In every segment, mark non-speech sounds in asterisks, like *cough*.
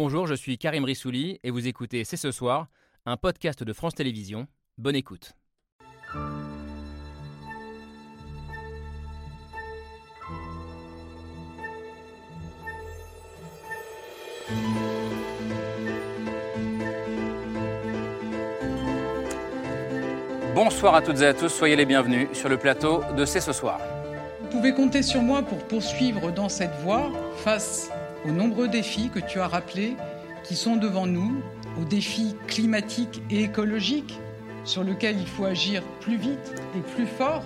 Bonjour, je suis Karim Rissouli et vous écoutez C'est ce soir, un podcast de France Télévisions. Bonne écoute. Bonsoir à toutes et à tous, soyez les bienvenus sur le plateau de C'est ce soir. Vous pouvez compter sur moi pour poursuivre dans cette voie face aux nombreux défis que tu as rappelés qui sont devant nous, aux défis climatiques et écologiques sur lesquels il faut agir plus vite et plus fort.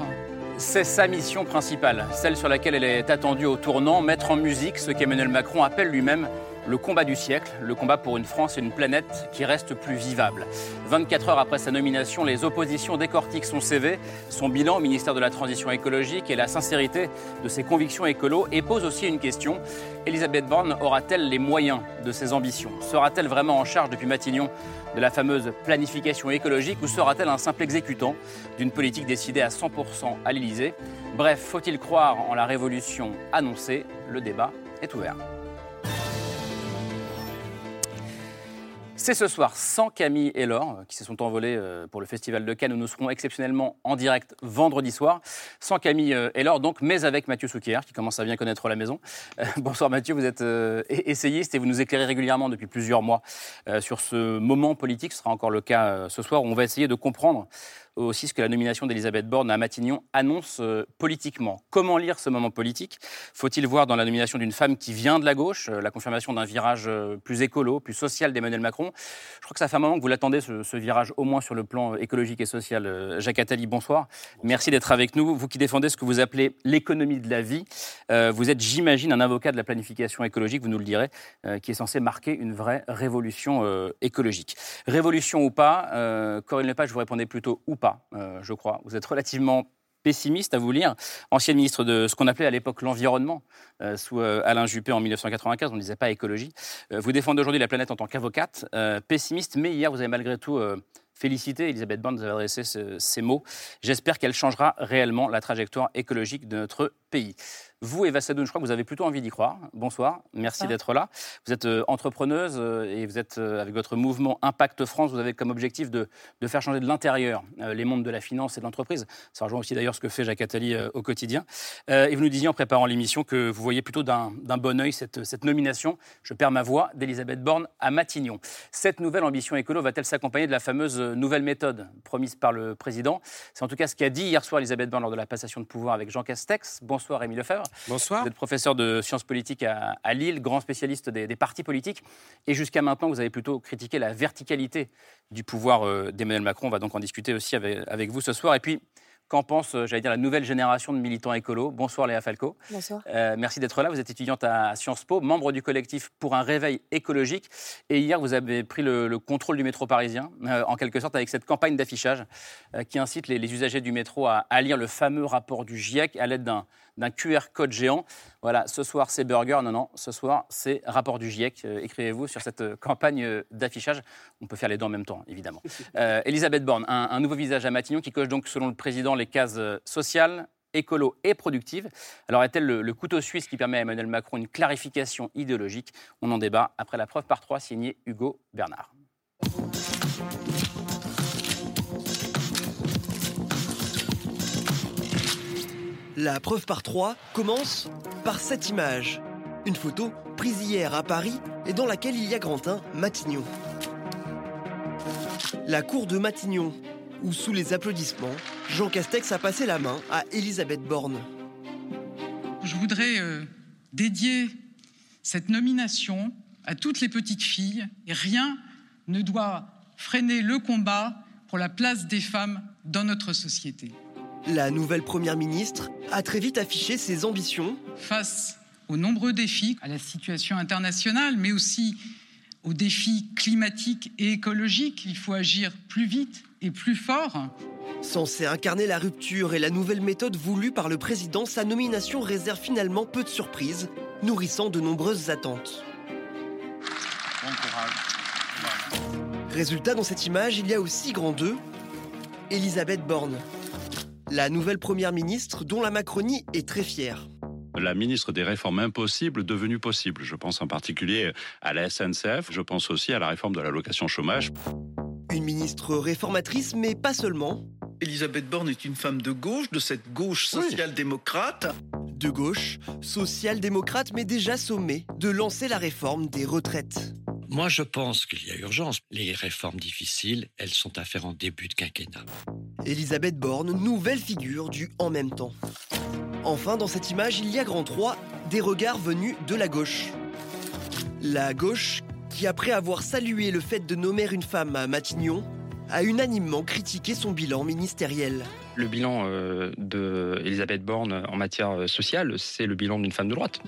C'est sa mission principale, celle sur laquelle elle est attendue au tournant, mettre en musique ce qu'Emmanuel Macron appelle lui-même le combat du siècle, le combat pour une France et une planète qui reste plus vivable. 24 heures après sa nomination, les oppositions décortiquent son CV, son bilan au ministère de la Transition écologique et la sincérité de ses convictions écolo et posent aussi une question. Elisabeth Borne aura-t-elle les moyens de ses ambitions? Sera-t-elle vraiment en charge depuis Matignon de la fameuse planification écologique ou sera-t-elle un simple exécutant d'une politique décidée à 100% à l'Élysée? Bref, faut-il croire en la révolution annoncée? Le débat est ouvert. C'est ce soir sans Camille et Laure, euh, qui se sont envolés euh, pour le Festival de Cannes, où nous serons exceptionnellement en direct vendredi soir. Sans Camille euh, et Laure, donc, mais avec Mathieu Souquier, qui commence à bien connaître la maison. *laughs* bonsoir Mathieu, vous êtes essayiste et vous nous éclairez régulièrement depuis plusieurs mois sur ce moment politique. Ce sera encore le cas ce soir, où on va essayer de comprendre aussi ce que la nomination d'Elisabeth Borne à Matignon annonce euh, politiquement. Comment lire ce moment politique? Faut-il voir dans la nomination d'une femme qui vient de la gauche euh, la confirmation d'un virage euh, plus écolo, plus social d'Emmanuel Macron? Je crois que ça fait un moment que vous l'attendez, ce, virage, au moins sur le plan écologique et social. Jacques Attali, bonsoir. Merci d'être avec nous. Vous qui défendez ce que vous appelez l'économie de la vie, vous êtes, j'imagine, un avocat de la planification écologique, vous nous le direz, qui est censé marquer une vraie révolution écologique. Révolution ou pas, Corinne Lepage, vous répondez plutôt ou pas, euh, je crois. Vous êtes relativement pessimiste à vous lire, ancienne ministre de ce qu'on appelait à l'époque l'environnement, euh, sous euh, Alain Juppé en 1995, on ne disait pas écologie. vous défendez aujourd'hui la planète en tant qu'avocate, pessimiste, mais hier vous avez malgré tout félicité Elisabeth Borne, vous adressé ces mots. J'espère qu'elle changera réellement la trajectoire écologique de notre pays. Vous, Eva Sadoun, je crois que vous avez plutôt envie d'y croire. Bonsoir, merci d'être là. Vous êtes euh, entrepreneuse euh, et vous êtes euh, avec votre mouvement Impact France. Vous avez comme objectif de, faire changer de l'intérieur les mondes de la finance et de l'entreprise. Ça rejoint aussi d'ailleurs ce que fait Jacques Attali au quotidien. et vous nous disiez en préparant l'émission que vous voyez plutôt d'un bon oeil cette, cette, nomination, je perds ma voix, d'Elisabeth Borne à Matignon. Cette nouvelle ambition écolo va-t-elle s'accompagner de la fameuse nouvelle méthode promise par le président? C'est en tout cas ce qu'a dit hier soir Elisabeth Borne lors de la passation de pouvoir avec Jean Castex. Bonsoir Rémi Lefebvre. Bonsoir. Vous êtes professeur de sciences politiques à, Lille, grand spécialiste des, partis politiques. Et jusqu'à maintenant, vous avez plutôt critiqué la verticalité du pouvoir euh, d'Emmanuel Macron. On va donc en discuter aussi avec, vous ce soir. Et puis, Qu'en pense, euh, j'allais dire, la nouvelle génération de militants écolos? Bonsoir Léa Falco. Bonsoir. Euh, merci d'être là. Vous êtes étudiante à Sciences Po, membre du collectif pour un réveil écologique. Et hier, vous avez pris le, contrôle du métro parisien, en quelque sorte, avec cette campagne d'affichage qui incite les, usagers du métro à, à, lire le fameux rapport du GIEC à l'aide d'un d'un QR code géant. Voilà, ce soir c'est burger, non, non, ce soir c'est rapport du GIEC. Euh, écrivez-vous sur cette euh, campagne euh, d'affichage. On peut faire les deux en même temps, évidemment. *laughs* Elisabeth Borne, un, nouveau visage à Matignon qui coche donc, selon le président, les cases sociales, écolo et productives. Alors est-elle le, couteau suisse qui permet à Emmanuel Macron une clarification idéologique? On en débat après la preuve par trois signée Hugo Bernard. La preuve par trois commence par cette image. Une photo prise hier à Paris et dans laquelle il y a Grantin Matignon. La cour de Matignon, où sous les applaudissements, Jean Castex a passé la main à Elisabeth Borne. Je voudrais euh, dédier cette nomination à toutes les petites filles et rien ne doit freiner le combat pour la place des femmes dans notre société. La nouvelle Première ministre a très vite affiché ses ambitions. Face aux nombreux défis, à la situation internationale, mais aussi aux défis climatiques et écologiques, il faut agir plus vite et plus fort. Censé incarner la rupture et la nouvelle méthode voulue par le président, sa nomination réserve finalement peu de surprises, nourrissant de nombreuses attentes. Bon courage. Résultat, dans cette image, il y a aussi grand deux, Elisabeth Borne. La nouvelle première ministre dont la Macronie est très fière. la ministre des réformes impossibles devenues possibles. Je pense en particulier à la SNCF, je pense aussi à la réforme de l'allocation chômage. Une ministre réformatrice, mais pas seulement. Elisabeth Borne est une femme de gauche, de cette gauche social-démocrate. De gauche, social-démocrate, mais déjà sommée de lancer la réforme des retraites. Moi, je pense qu'il y a urgence. Les réformes difficiles, elles sont à faire en début de quinquennat. Elisabeth Borne, nouvelle figure du en même temps. Enfin, dans cette image, il y a grand 3, des regards venus de la gauche. La gauche qui, après avoir salué le fait de nommer une femme à Matignon, a unanimement critiqué son bilan ministériel. Le bilan euh, d'Elisabeth Borne en matière euh, sociale, c'est le bilan d'une femme de droite.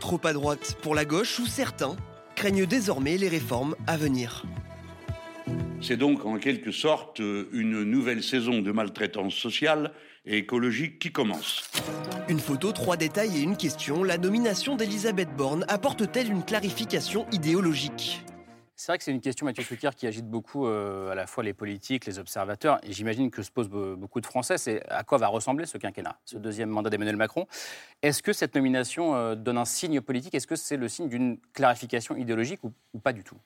Trop à droite pour la gauche où certains craignent désormais les réformes à venir. C'est donc en quelque sorte une nouvelle saison de maltraitance sociale et écologique qui commence. Une photo, trois détails et une question. La nomination d'Elisabeth Borne apporte-t-elle une clarification idéologique? C'est vrai que c'est une question, Mathieu qui agite beaucoup euh, à la fois les politiques, les observateurs, et j'imagine que se posent beaucoup de Français, c'est à quoi va ressembler ce quinquennat, ce deuxième mandat d'Emmanuel Macron? Est-ce que cette nomination euh, donne un signe politique? Est-ce que c'est le signe d'une clarification idéologique ou pas du tout?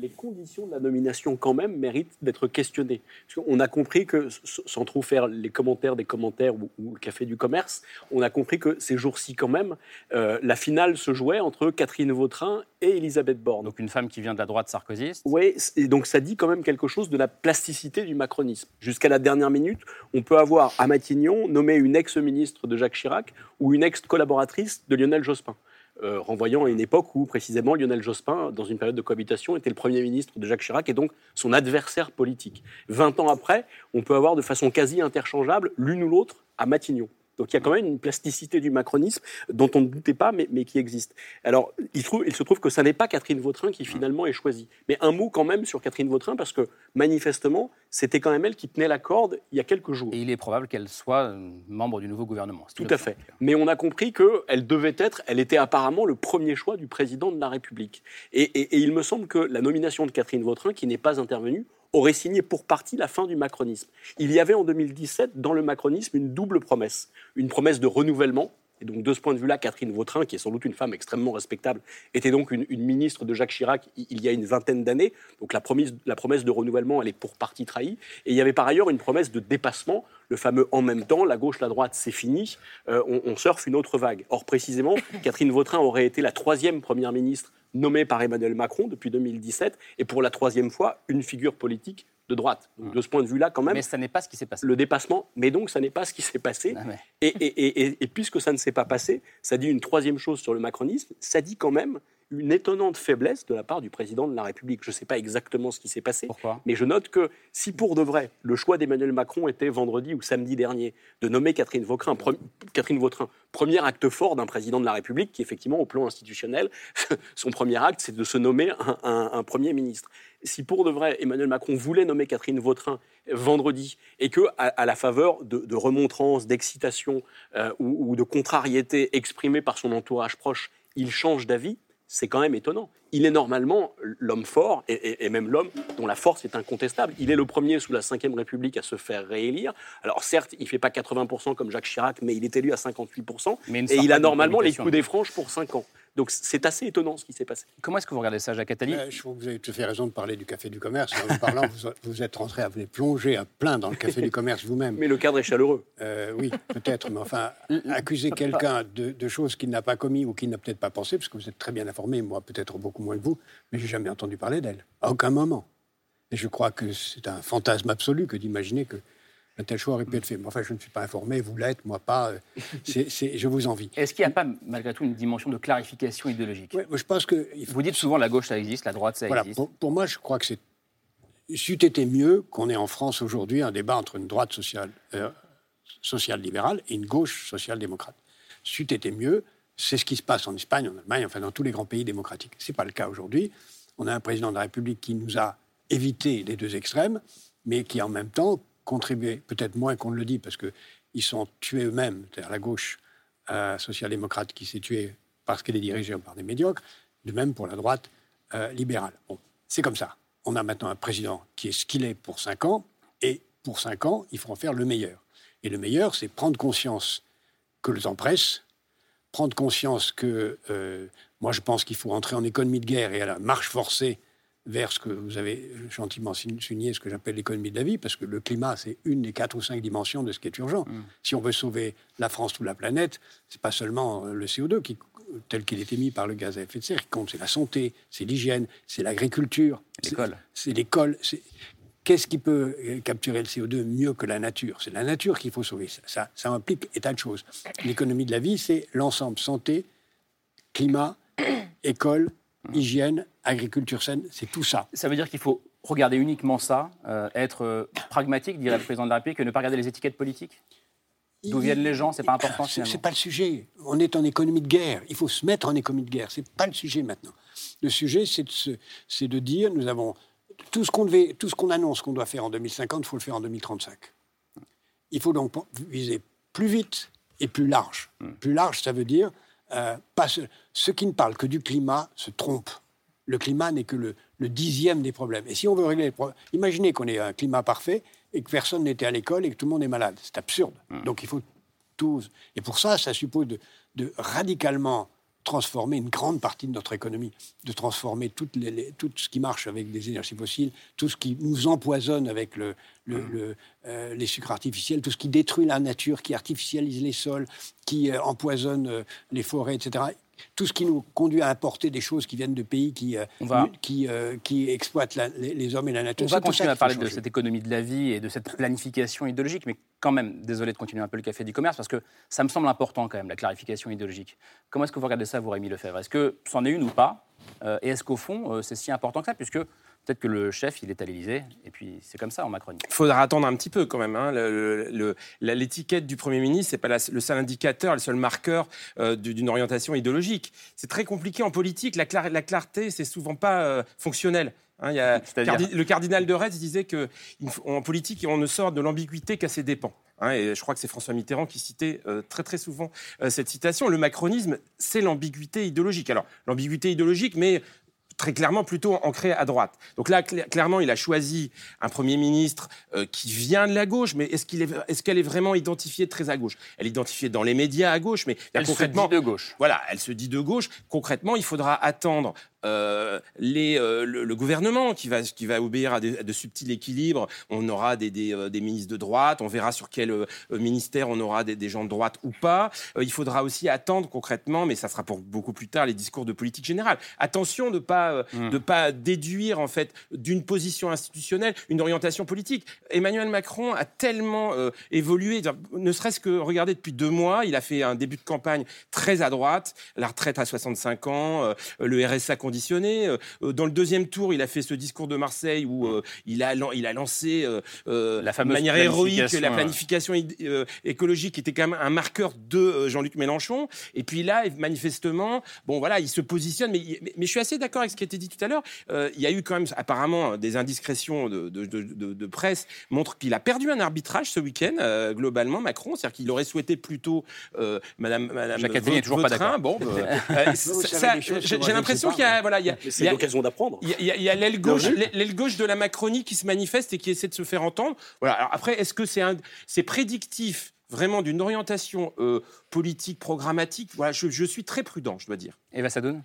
Les conditions de la nomination, quand même, méritent d'être questionnées. on a compris que, sans trop faire les commentaires des commentaires ou, le café du commerce, on a compris que ces jours-ci, quand même, euh, la finale se jouait entre Catherine Vautrin et Elisabeth Borne. Donc une femme qui vient de la droite sarkozyste Oui, et donc ça dit quand même quelque chose de la plasticité du macronisme. Jusqu'à la dernière minute, on peut avoir à Matignon nommé une ex-ministre de Jacques Chirac ou une ex-collaboratrice de Lionel Jospin. Euh, renvoyant à une époque où précisément Lionel Jospin, dans une période de cohabitation, était le Premier ministre de Jacques Chirac et donc son adversaire politique. Vingt ans après, on peut avoir de façon quasi interchangeable l'une ou l'autre à Matignon. Donc il y a quand même une plasticité du macronisme dont on ne doutait pas, mais, qui existe. Alors il, se trouve que ce n'est pas Catherine Vautrin qui finalement est choisie. Mais un mot quand même sur Catherine Vautrin, parce que manifestement, c'était quand même elle qui tenait la corde il y a quelques jours. Et il est probable qu'elle soit euh, membre du nouveau gouvernement. Tout à fait. Mais on a compris qu'elle devait être, elle était apparemment le premier choix du président de la République. et il me semble que la nomination de Catherine Vautrin, qui n'est pas intervenue, aurait signé pour partie la fin du macronisme. Il y avait en 2017 dans le macronisme une double promesse. Une promesse de renouvellement. Et donc, de ce point de vue-là, Catherine Vautrin, qui est sans doute une femme extrêmement respectable, était donc une, ministre de Jacques Chirac il y a une vingtaine d'années. Donc, la promesse, de renouvellement, elle est pour partie trahie. Et il y avait par ailleurs une promesse de dépassement, le fameux en même temps, la gauche, la droite, c'est fini, euh, on, on surfe une autre vague. Or, précisément, *laughs* Catherine Vautrin aurait été la troisième première ministre nommé par Emmanuel Macron depuis 2017, et pour la troisième fois, une figure politique de droite. De ce point de vue-là, quand même. Mais ça n'est pas ce qui s'est passé. Le dépassement, mais donc ça n'est pas ce qui s'est passé. Ah et, et, et, puisque ça ne s'est pas passé, ça dit une troisième chose sur le macronisme, ça dit quand même une étonnante faiblesse de la part du président de la République. Je ne sais pas exactement ce qui s'est passé, mais je note que si pour de vrai, le choix d'Emmanuel Macron était vendredi ou samedi dernier de nommer Catherine Vautrin, Catherine Vautrin premier acte fort d'un président de la République, qui effectivement, au plan institutionnel, *laughs* son premier acte, c'est de se nommer un, Premier ministre. Si pour de vrai, Emmanuel Macron voulait nommer Catherine Vautrin vendredi, et que, à, la faveur de, remontrances, d'excitation euh, ou, ou de contrariété exprimées par son entourage proche, il change d'avis, c'est quand même étonnant. Il est normalement l'homme fort, et, même l'homme dont la force est incontestable. Il est le premier sous la Ve République à se faire réélire. Alors certes, il ne fait pas 80% comme Jacques Chirac, mais il est élu à 58%. et il a normalement les coups des franges pour 5 ans. Donc c'est assez étonnant ce qui s'est passé. Comment est-ce que vous regardez ça, Jacques Attali? Je trouve que vous avez tout à fait raison de parler du café du commerce. En parlant, vous, êtes rentré à vous plonger à plein dans le café du commerce vous-même. Mais le cadre est chaleureux. Euh, oui, peut-être. Mais enfin, accuser quelqu'un de, choses qu'il n'a pas commis ou qu'il n'a peut-être pas pensé, parce que vous êtes très bien informé, moi peut-être beaucoup moins que vous, mais j'ai jamais entendu parler d'elle. À aucun moment. Et je crois que c'est un fantasme absolu que d'imaginer que un tel choix aurait pu être fait. Mais enfin, je ne suis pas informé, vous l'êtes, moi pas. *laughs* Euh, c'est, je vous envie. Est-ce qu'il n'y a pas, malgré tout, une dimension de clarification idéologique je pense que. Vous dites souvent la gauche, ça existe, la droite, ça existe. Pour, moi, je crois que c'est. C'eût été mieux qu'on ait en France aujourd'hui un débat entre une droite sociale, euh, libérale et une gauche social-démocrate. C'eût été mieux. C'est ce qui se passe en Espagne, en Allemagne, enfin dans tous les grands pays démocratiques. Ce n'est pas le cas aujourd'hui. On a un président de la République qui nous a évité les deux extrêmes, mais qui en même temps contribué, peut-être moins qu'on ne le dit, parce qu'ils sont tués eux-mêmes, c'est-à-dire la gauche euh, social-démocrate qui s'est tuée parce qu'elle est dirigée par des médiocres, de même pour la droite euh, libérale. Bon, c'est comme ça. On a maintenant un président qui est ce qu'il est pour cinq ans, et pour cinq ans, il faut en faire le meilleur. Et le meilleur, c'est prendre conscience que le temps presse, prendre conscience que euh, moi je pense qu'il faut entrer en économie de guerre et à la marche forcée vers ce que vous avez gentiment souligné, ce que j'appelle l'économie de la vie, parce que le climat, c'est une des quatre ou cinq dimensions de ce qui est urgent. Mm. Si on veut sauver la France ou la planète, c'est pas seulement le CO2 qui, tel qu'il est émis par le gaz à effet de serre qui compte, c'est la santé, c'est l'hygiène, c'est l'agriculture, L'école. c'est l'école. Qu'est-ce qui peut euh, capturer le CO2 mieux que la nature? C'est la nature qu'il faut sauver. Ça, ça, ça implique des tas de choses. L'économie de la vie, c'est l'ensemble santé, climat, *coughs* école, hygiène, agriculture saine, c'est tout ça. Ça veut dire qu'il faut regarder uniquement ça, euh, être euh, pragmatique, dirait le président de la République, et ne pas regarder les étiquettes politiques? D'où viennent les gens, c'est pas important C'est c'est pas le sujet. On est en économie de guerre. Il faut se mettre en économie de guerre. C'est pas le sujet maintenant. Le sujet, c'est de, se- c'est de dire, nous avons tout ce qu'on devait, tout ce qu'on annonce qu'on doit faire en 2050, il faut le faire en 2035. Il faut donc viser plus vite et plus large. Plus large, ça veut dire euh, pas ce- ceux qui ne parlent que du climat se trompent. Le climat n'est que le, le dixième des problèmes. Et si on veut régler les problèmes, imaginez qu'on ait un climat parfait et que personne n'était à l'école et que tout le monde est malade. C'est absurde. Donc il faut tous. Et pour ça, ça suppose de, de radicalement transformer une grande partie de notre économie, de transformer toutes les- les- tout ce qui marche avec des énergies fossiles, tout ce qui nous empoisonne avec le, le- le, euh, les sucres artificiels, tout ce qui détruit la nature, qui artificialise les sols, qui euh, empoisonne euh, les forêts, etc. Tout ce qui nous conduit à importer des choses qui viennent de pays qui, euh, On va- qui, euh, qui exploitent la- les, les hommes et la nature. On va continuer à parler de cette économie de la vie et de cette planification idéologique, mais quand même, désolé de continuer un peu le café du commerce, parce que ça me semble important quand même, la clarification idéologique. Comment est-ce que vous regardez ça, vous, Rémi Lefebvre? Est-ce que c'en est une ou pas? Euh, Et est-ce qu'au fond, c'est si important que ça Puisque peut-être que le chef, il est à l'Élysée, et puis c'est comme ça en Macronie. Il faudra attendre un petit peu quand même. hein. L'étiquette du Premier ministre, c'est pas la- le seul indicateur, le seul marqueur euh, du- d'une orientation idéologique. C'est très compliqué en politique. La, clar- la clarté, c'est souvent pas euh, fonctionnel. Hein, il y a- C'est-à-dire Cardi- le cardinal de Retz disait que il faut- en politique, on ne sort de l'ambiguïté qu'à ses dépens. Hein, et je crois que c'est François Mitterrand qui citait euh, très très souvent euh, cette citation. Le macronisme, c'est l'ambiguïté idéologique. Alors l'ambiguïté idéologique, mais très clairement plutôt ancré à droite. Donc là, cla- clairement, il a choisi un Premier ministre euh, qui vient de la gauche, mais est-ce est, qu'elle est vraiment identifiée très à gauche? Elle est identifiée dans les médias à gauche, mais Elle se concrètement, dit de gauche. Voilà, elle se dit de gauche. Concrètement, il faudra attendre euh, les, euh, le, le gouvernement qui va, qui va obéir à, des- à de subtils équilibres. On aura des, des, euh, des ministres de droite, on verra sur quel ministère on aura des, gens de droite ou pas. Il faudra aussi attendre concrètement, mais ça sera pour beaucoup plus tard, les discours de politique générale. Attention de pas euh, Mm. de pas déduire en fait d'une position institutionnelle une orientation politique. Emmanuel Macron a tellement euh, évolué, ne serait-ce que regarder depuis deux mois, il a fait un début de campagne très à droite, la retraite à 65 ans, le RSA conditionné. Euh, dans le deuxième tour, il a fait ce discours de Marseille où euh, il a il a lancé euh, euh, La de manière héroïque planification, la planification euh, écologique qui était quand même un marqueur de euh, Jean-Luc Mélenchon. Et puis là, manifestement, bon voilà, il se positionne. Mais, mais, mais je suis assez d'accord avec ce qui a été dit tout à l'heure. Euh, il y a eu quand même apparemment des indiscrétions de, de- de- de- de presse montrent qu'il a perdu un arbitrage ce week-end euh, globalement Macron, c'est-à-dire qu'il aurait souhaité plutôt euh, Madame Madame Jacques Attali n'est toujours pas d'accord. Bon, euh, *laughs* euh, j'ai l'impression qu'il y a pas. voilà, il y a, Mais il c'est l'occasion d'apprendre. il y a- l'aile gauche, l'aile- de la Macronie qui se manifeste et qui essaie de se faire entendre. Voilà. Alors après, est-ce que c'est un, c'est prédictif vraiment d'une orientation euh, politique programmatique? Voilà, je, je suis très prudent, je dois dire. Eva Sadoun Et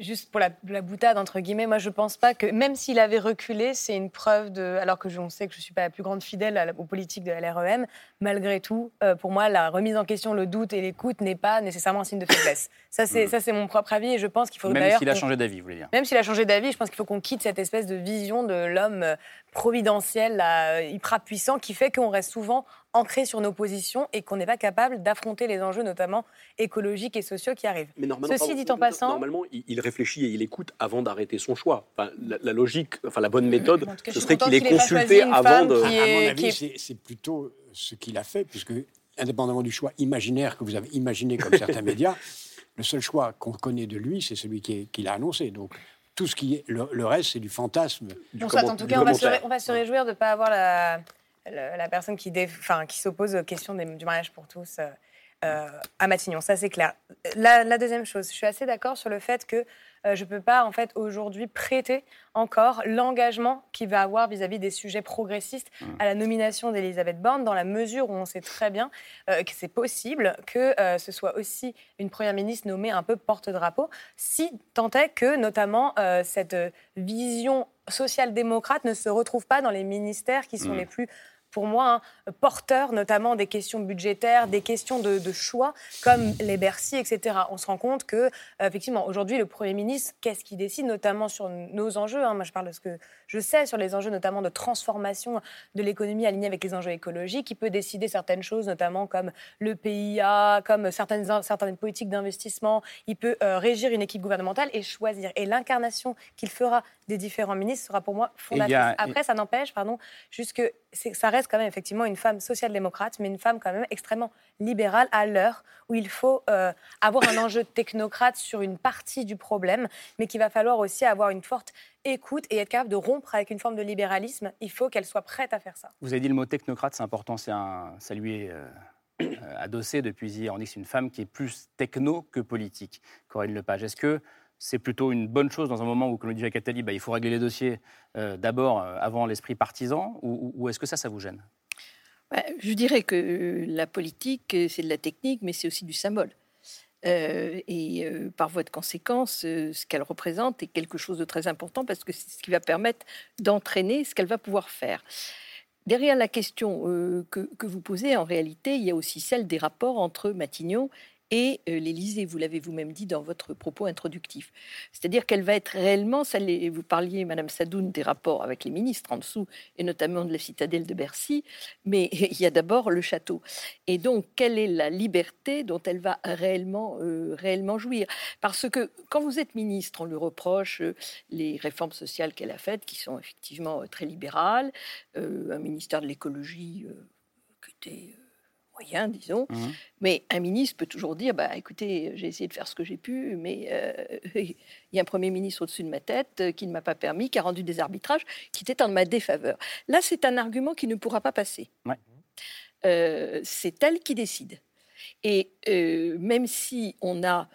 Juste pour la, la boutade, entre guillemets, moi je pense pas que, même s'il avait reculé, c'est une preuve de. Alors que je, on sait que je suis pas la plus grande fidèle la- aux politiques de LREM, malgré tout, euh, pour moi, la remise en question, le doute et l'écoute n'est pas nécessairement un signe de faiblesse. Ça, c'est ça, c'est mon propre avis et je pense qu'il faut Hmm. Même s'il a qu'on- changé d'avis, vous voulez dire Même s'il a changé d'avis, je pense qu'il faut qu'on quitte cette espèce de vision de l'homme euh, providentiel, là, hyper puissant, qui fait qu'on reste souvent ancré sur nos positions et qu'on n'est pas capable d'affronter les enjeux, notamment écologiques et sociaux qui arrivent. Mais normalement, Ceci pardon, dit en passant, Normalement, il, réfléchit et il écoute avant d'arrêter son choix. Enfin, la, la logique, enfin la bonne méthode, cas, ce serait qu'il ait pas consulté avant de. qui À est- mon avis, est- c'est- plutôt ce qu'il a fait, puisque, indépendamment du choix imaginaire que vous avez imaginé comme *laughs* certains médias, le seul choix qu'on connaît de lui, c'est celui qu'il a annoncé. Donc, tout ce qui est. Le, le reste, c'est du fantasme. Du On en tout cas, on va, se, commentaire. ré- on va se réjouir de ne pas avoir la, la, la personne qui, dé- qui s'oppose aux questions des- du mariage pour tous. euh, à Matignon. Ça, c'est clair. La, la, deuxième chose, je suis assez d'accord sur le fait que euh, je ne peux pas en fait aujourd'hui prêter encore l'engagement qu'il va avoir vis-à-vis des sujets progressistes mmh. à la nomination d'Elisabeth Borne, dans la mesure où on sait très bien euh, que c'est possible que euh, ce soit aussi une première ministre nommée un peu porte-drapeau, si tant est que notamment cette vision social-démocrate ne se retrouve pas dans les ministères qui sont mmh. les plus pour moi, un porteur notamment des questions budgétaires, des questions de, choix, comme les Bercy, etc. On se rend compte que, euh, effectivement, aujourd'hui, le Premier ministre, qu'est-ce qu'il décide, notamment sur nos enjeux hein. Moi, je parle de ce que je sais sur les enjeux, notamment de transformation de l'économie alignée avec les enjeux écologiques. Il peut décider certaines choses, notamment comme le PIA, comme certaines, certaines politiques d'investissement. Il peut euh, régir une équipe gouvernementale et choisir. Et l'incarnation qu'il fera des différents ministres sera pour moi fondatrice. Après, ça n'empêche, pardon, juste que ça reste quand même effectivement une femme social-démocrate, mais une femme quand même extrêmement libérale à l'heure où il faut euh, avoir un enjeu technocrate sur une partie du problème, mais qu'il va falloir aussi avoir une forte écoute et être capable de rompre avec une forme de libéralisme. Il faut qu'elle soit prête à faire ça. Vous avez dit le mot technocrate, c'est important, c'est un, ça lui euh, *coughs* adossé depuis hier. On dit que c'est une femme qui est plus techno que politique. Corinne Lepage, est-ce que c'est plutôt une bonne chose dans un moment où, comme le dit Jacques Attali, bah, il faut régler les dossiers d'abord avant l'esprit partisan, ou est-ce que ça, ça vous gêne? Bah, je dirais que la politique, c'est de la technique, mais c'est aussi du symbole. Euh, et euh, par voie de conséquence, euh, ce qu'elle représente est quelque chose de très important parce que c'est ce qui va permettre d'entraîner ce qu'elle va pouvoir faire. Derrière la question que, que, vous posez, en réalité, il y a aussi celle des rapports entre Matignon et euh, l'Élysée. Vous l'avez vous-même dit dans votre propos introductif. C'est-à-dire qu'elle va être réellement, vous parliez, Madame Sadoun, des rapports avec les ministres en dessous, et notamment de la citadelle de Bercy, mais *laughs* il y a d'abord le château. Et donc, quelle est la liberté dont elle va réellement, euh, réellement jouir? Parce que quand vous êtes ministre, on lui reproche euh, les réformes sociales qu'elle a faites, qui sont effectivement très libérales, un ministère de l'écologie qui était moyen, disons. Mmh. Mais un ministre peut toujours dire, bah, écoutez, j'ai essayé de faire ce que j'ai pu, mais euh, *laughs* il y a un Premier ministre au-dessus de ma tête euh, qui ne m'a pas permis, qui a rendu des arbitrages qui étaient en ma défaveur. Là, c'est un argument qui ne pourra pas passer. Euh, c'est elle qui décide. Et même si on a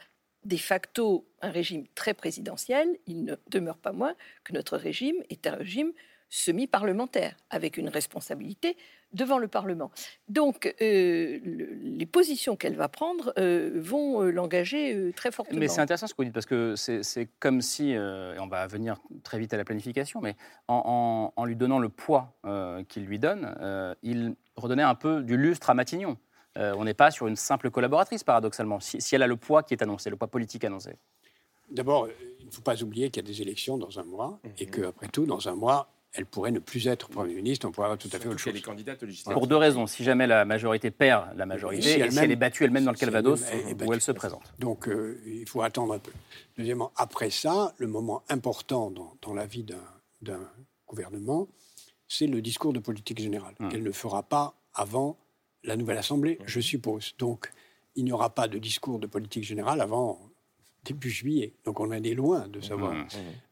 de facto un régime très présidentiel, il ne demeure pas moins que notre régime est un régime semi-parlementaire, avec une responsabilité devant le Parlement. Donc, euh, les positions qu'elle va prendre euh, vont euh, l'engager très fortement. Mais c'est intéressant ce que vous dites, parce que c'est comme si, et on va venir très vite à la planification, mais en, lui donnant le poids qu'il lui donne, il redonnait un peu du lustre à Matignon. on n'est pas sur une simple collaboratrice, paradoxalement, si, si, elle a le poids qui est annoncé, le poids politique annoncé. D'abord, il ne faut pas oublier qu'il y a des élections dans un mois, et qu'après tout, dans un mois, elle pourrait ne plus être Premier ministre, on pourrait avoir tout à fait autre chose. Pour deux raisons. Si jamais la majorité perd la majorité, et si elle, est battue elle-même dans le Calvados, où elle se présente. Donc euh, il faut attendre un peu. Deuxièmement, après ça, le moment important dans, la vie d'un gouvernement, c'est le discours de politique générale, hum. qu'elle ne fera pas avant la nouvelle Assemblée, je suppose. Donc il n'y aura pas de discours de politique générale avant début juillet. Donc on en est loin de savoir. Hum.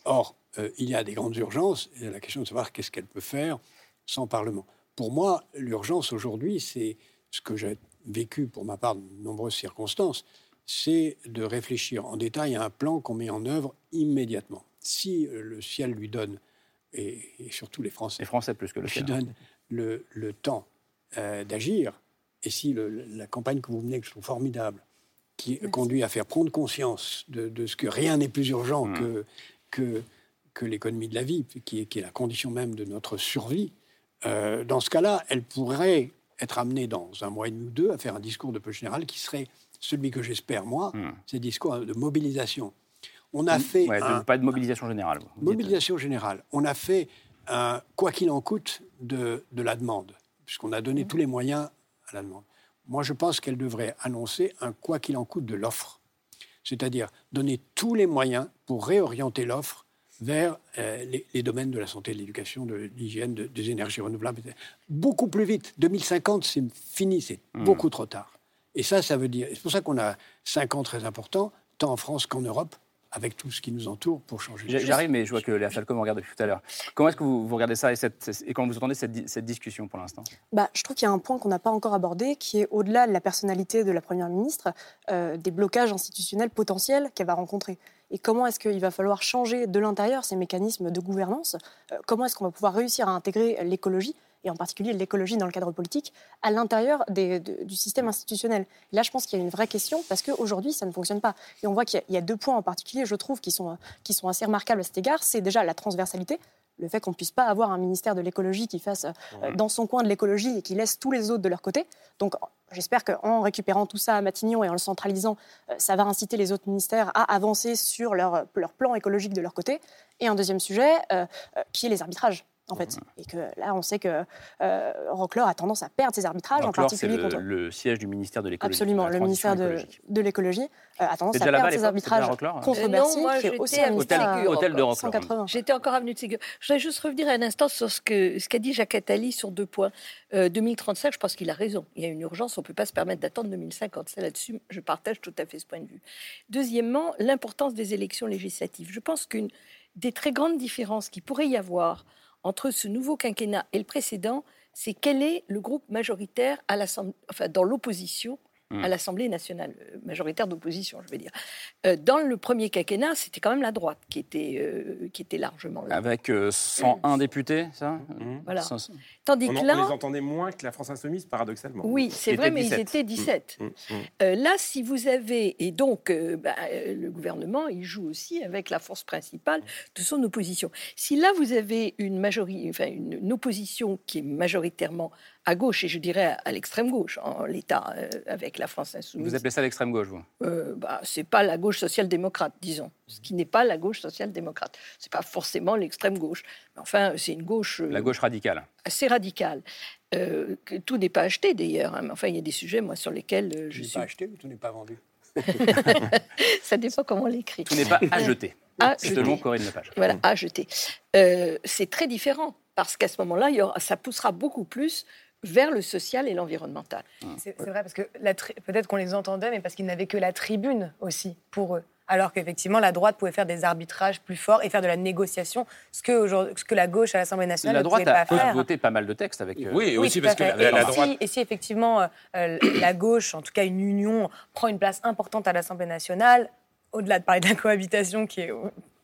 Or, euh, il y a des grandes urgences, et la question de savoir qu'est-ce qu'elle peut faire sans Parlement. Pour moi, l'urgence aujourd'hui, c'est ce que j'ai vécu pour ma part de nombreuses circonstances, c'est de réfléchir en détail à un plan qu'on met en œuvre immédiatement. Si euh, le ciel lui donne, et, surtout les Français, les Français plus que le ciel, donne le, temps euh, d'agir, et si la campagne que vous menez, que je trouve formidable, qui conduit à faire prendre conscience de, ce que rien n'est plus urgent mmh. que, que que l'économie de la vie, qui est, qui est, la condition même de notre survie, euh, dans ce cas-là, elle pourrait être amenée dans un mois et demi ou deux à faire un discours de peu général qui serait celui que j'espère, moi, hmm. c'est discours de mobilisation. On a fait. pas de mobilisation générale. Mobilisation générale. On a fait un quoi qu'il en coûte de, de la demande, puisqu'on a donné hmm. tous les moyens à la demande. Moi, je pense qu'elle devrait annoncer un quoi qu'il en coûte de l'offre. C'est-à-dire donner tous les moyens pour réorienter l'offre vers euh, les, domaines de la santé, de l'éducation, de l'hygiène, des énergies renouvelables. Beaucoup plus vite. 2050, c'est fini, c'est hmm. beaucoup trop tard. Et ça, ça veut dire. C'est pour ça qu'on a cinq ans très importants, tant en France qu'en Europe, avec tout ce qui nous entoure pour changer. J'arrive, mais je vois que Léa Falcom me regarde depuis tout à l'heure. Comment est-ce que vous, vous, regardez ça et, cette, et comment vous entendez cette, cette discussion pour l'instant? Bah, Je trouve qu'il y a un point qu'on n'a pas encore abordé, qui est au-delà de la personnalité de la Première ministre, euh, des blocages institutionnels potentiels qu'elle va rencontrer. Et comment est-ce qu'il va falloir changer de l'intérieur ces mécanismes de gouvernance? Euh, Comment est-ce qu'on va pouvoir réussir à intégrer l'écologie et en particulier l'écologie dans le cadre politique, à l'intérieur du système institutionnel. là, je pense qu'il y a une vraie question, parce qu'aujourd'hui, ça ne fonctionne pas. Et on voit qu'il y, a deux points en particulier, je trouve, qui sont, qui sont assez remarquables à cet égard. C'est déjà la transversalité, le fait qu'on ne puisse pas avoir un ministère de l'écologie qui fasse euh, dans son coin de l'écologie et qui laisse tous les autres de leur côté. Donc j'espère qu'en récupérant tout ça à Matignon et en le centralisant, euh, ça va inciter les autres ministères à avancer sur leur, leur plan écologique de leur côté. Et un deuxième sujet, euh, qui est les arbitrages en fait. Et que là, on sait que euh, a tendance à perdre ses arbitrages, en particulier le, contre... le siège du ministère de l'écologie. Absolument, le ministère de, l'écologie euh, a tendance à perdre ses arbitrages contre Bercy, non, moi, qui est aussi un hôtel, hôtel de Rockler. J'étais encore avenue de Ségur. Je voudrais juste revenir un instant sur ce qu'a ce qu'a dit Jacques Attali sur deux points. Euh, 2035, je pense qu'il a raison. Il y a une urgence, on ne peut pas se permettre d'attendre 2050. C'est là-dessus, je partage tout à fait ce point de vue. Deuxièmement, l'importance des élections législatives. Je pense qu'une des très grandes différences qui pourrait y avoir entre ce nouveau quinquennat et le précédent, c'est quel est le groupe majoritaire dans l'opposition à hmm. l'Assemblée nationale, euh, majoritaire d'opposition, je veux dire. Euh, dans le premier quinquennat, c'était quand même la droite qui était, euh, qui était largement là. Avec 101 députés, ça? Hmm. Voilà. Tandis on, que là... on les entendait moins que la France Insoumise, paradoxalement. Oui, c'est vrai, mais ils étaient 17. Hmm. là, si vous avez... Et donc, bah, le gouvernement, il joue aussi avec la force principale de son opposition. Si là, vous avez une, majorité, enfin, une opposition qui est majoritairement à gauche, et je dirais à l'extrême gauche, en l'état, euh, avec la France insoumise. Vous appelez ça l'extrême gauche, vous? Euh, bah, C'est pas la gauche social-démocrate, disons. Ce qui n'est pas la gauche social-démocrate. C'est pas forcément l'extrême gauche. Mais enfin, c'est une gauche. Euh, la gauche radicale. Assez radicale. Euh, que tout n'est pas acheté d'ailleurs. Hein, mais enfin, il y a des sujets, moi, sur lesquels je suis. pas acheté, mais tout n'est pas vendu? *laughs* ça dépend comment on l'écrit. Tout n'est pas. À Selon Corinne Lepage. Voilà, à jeter. c'est très différent parce qu'à ce moment-là, ça poussera beaucoup plus vers le social et l'environnemental. C'est vrai, parce que peut-être qu'on les entendait, mais parce qu'ils n'avaient que la tribune aussi pour eux. Alors qu'effectivement, la droite pouvait faire des arbitrages plus forts et faire de la négociation, ce que, ce que la gauche à l'Assemblée nationale la ne pouvait pas faire. La droite a voté pas mal de textes avec. Euh, oui, aussi parce que la, droite. et si effectivement euh, la gauche, en tout cas une union, prend une place importante à l'Assemblée nationale, au-delà de parler de la cohabitation qui est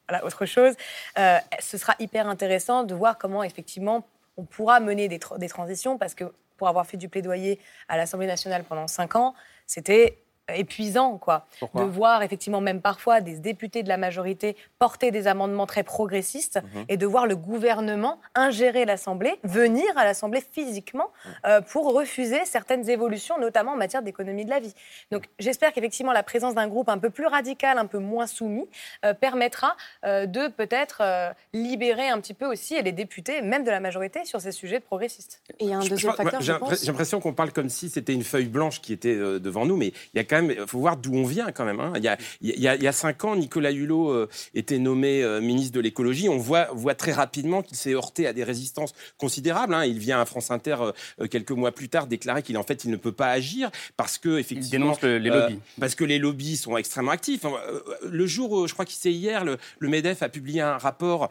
voilà, autre chose, euh, ce sera hyper intéressant de voir comment effectivement on pourra mener des, des transitions parce que pour avoir fait du plaidoyer à l'Assemblée nationale pendant cinq ans, c'était épuisant, quoi, de voir effectivement même parfois des députés de la majorité porter des amendements très progressistes mhm. et de voir le gouvernement ingérer l'Assemblée, venir à l'Assemblée physiquement mhm. euh, pour refuser certaines évolutions, notamment en matière d'économie de la vie. Donc j'espère qu'effectivement la présence d'un groupe un peu plus radical, un peu moins soumis, euh, permettra euh, de peut-être libérer un petit peu aussi les députés, même de la majorité, sur ces sujets progressistes. Et il y a un deuxième facteur. J'ai l'impression qu'on parle comme si c'était une feuille blanche qui était devant nous, mais il y a quand il faut voir d'où on vient quand même. Hein. Il, y a, il, y a, cinq ans, Nicolas Hulot euh, était nommé euh, ministre de l'écologie. On voit, voit très rapidement qu'il s'est heurté à des résistances considérables. Hein. Il vient à France Inter euh, quelques mois plus tard déclarer qu'il en fait il ne peut pas agir parce que effectivement, il dénonce les lobbies. parce que les lobbies sont extrêmement actifs. Le jour, je crois que c'est hier, le, Medef a publié un rapport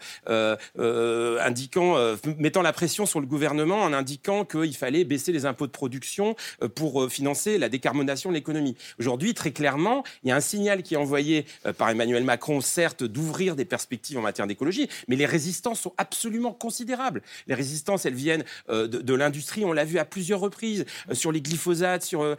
indiquant, mettant la pression sur le gouvernement en indiquant qu'il fallait baisser les impôts de production pour financer la décarbonation de l'économie. Aujourd'hui, très clairement, il y a un signal qui est envoyé euh, par Emmanuel Macron, certes, d'ouvrir des perspectives en matière d'écologie, mais les résistances sont absolument considérables. Les résistances, elles viennent euh, de, l'industrie, on l'a vu à plusieurs reprises, euh, sur les glyphosates, sur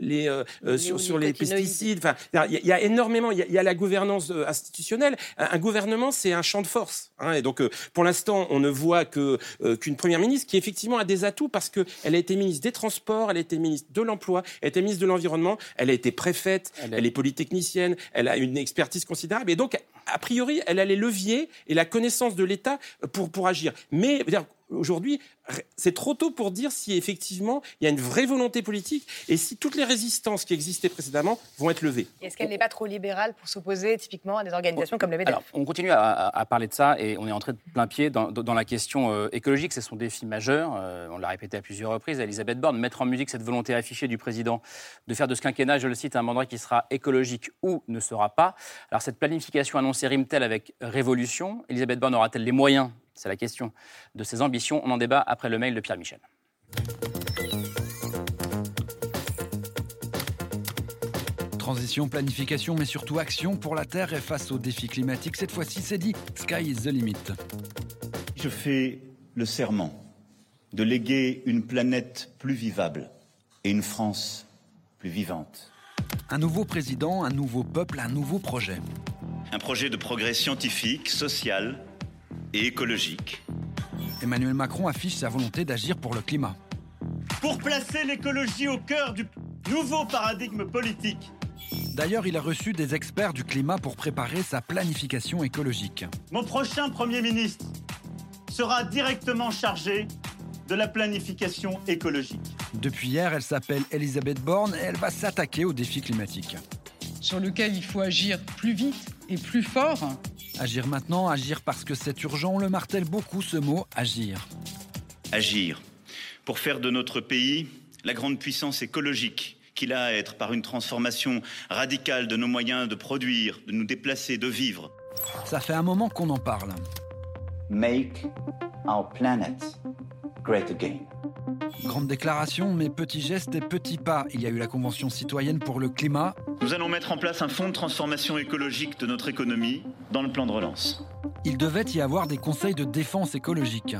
les, sur, les pesticides. Enfin, il y, a énormément, il y, a la gouvernance institutionnelle. Un, gouvernement, c'est un champ de force. Hein, et donc, pour l'instant, on ne voit que qu'une première ministre qui effectivement a des atouts parce qu'elle a été ministre des Transports, elle a été ministre de l'Emploi, elle a été ministre de l'Environnement, elle a été préfète, elle, est polytechnicienne, elle a une expertise considérable. Et donc, a priori, elle a les leviers et la connaissance de l'État pour, pour agir. Mais aujourd'hui, c'est trop tôt pour dire si effectivement il y a une vraie volonté politique et si toutes les résistances qui existaient précédemment vont être levées. Est-ce qu'elle n'est pas trop libérale pour s'opposer typiquement à des organisations comme le MEDEF Alors, on continue à, parler de ça et on est entré de plein pied dans, la question euh, écologique. C'est son défi majeur. Euh, on l'a répété à plusieurs reprises. Elisabeth Borne, mettre en musique cette volonté affichée du président de faire de ce quinquennat, je le cite, un mandat qui sera écologique ou ne sera pas. Alors, cette planification annoncée rime-t-elle avec révolution? Elisabeth Borne aura-t-elle les moyens c'est la question de ses ambitions. On en débat après le mail de Pierre Michel. Transition, planification, mais surtout action pour la Terre et face aux défis climatiques. Cette fois-ci, c'est dit, sky is the limit. Je fais le serment de léguer une planète plus vivable et une France plus vivante. Un nouveau président, un nouveau peuple, un nouveau projet. Un projet de progrès scientifique, social, et écologique. Emmanuel Macron affiche sa volonté d'agir pour le climat. Pour placer l'écologie au cœur du nouveau paradigme politique. D'ailleurs, il a reçu des experts du climat pour préparer sa planification écologique. Mon prochain Premier ministre sera directement chargé de la planification écologique. Depuis hier, elle s'appelle Elisabeth Borne et elle va s'attaquer aux défis climatiques. Sur lequel il faut agir plus vite et plus fort Agir maintenant, agir parce que c'est urgent, on le martèle beaucoup ce mot, agir. Agir. Pour faire de notre pays la grande puissance écologique qu'il a à être par une transformation radicale de nos moyens de produire, de nous déplacer, de vivre. Ça fait un moment qu'on en parle. Make our planet great again. Grande déclaration, mais petits gestes et petits pas. Il y a eu la Convention citoyenne pour le climat. Nous allons mettre en place un fonds de transformation écologique de notre économie dans le plan de relance. Il devait y avoir des conseils de défense écologique.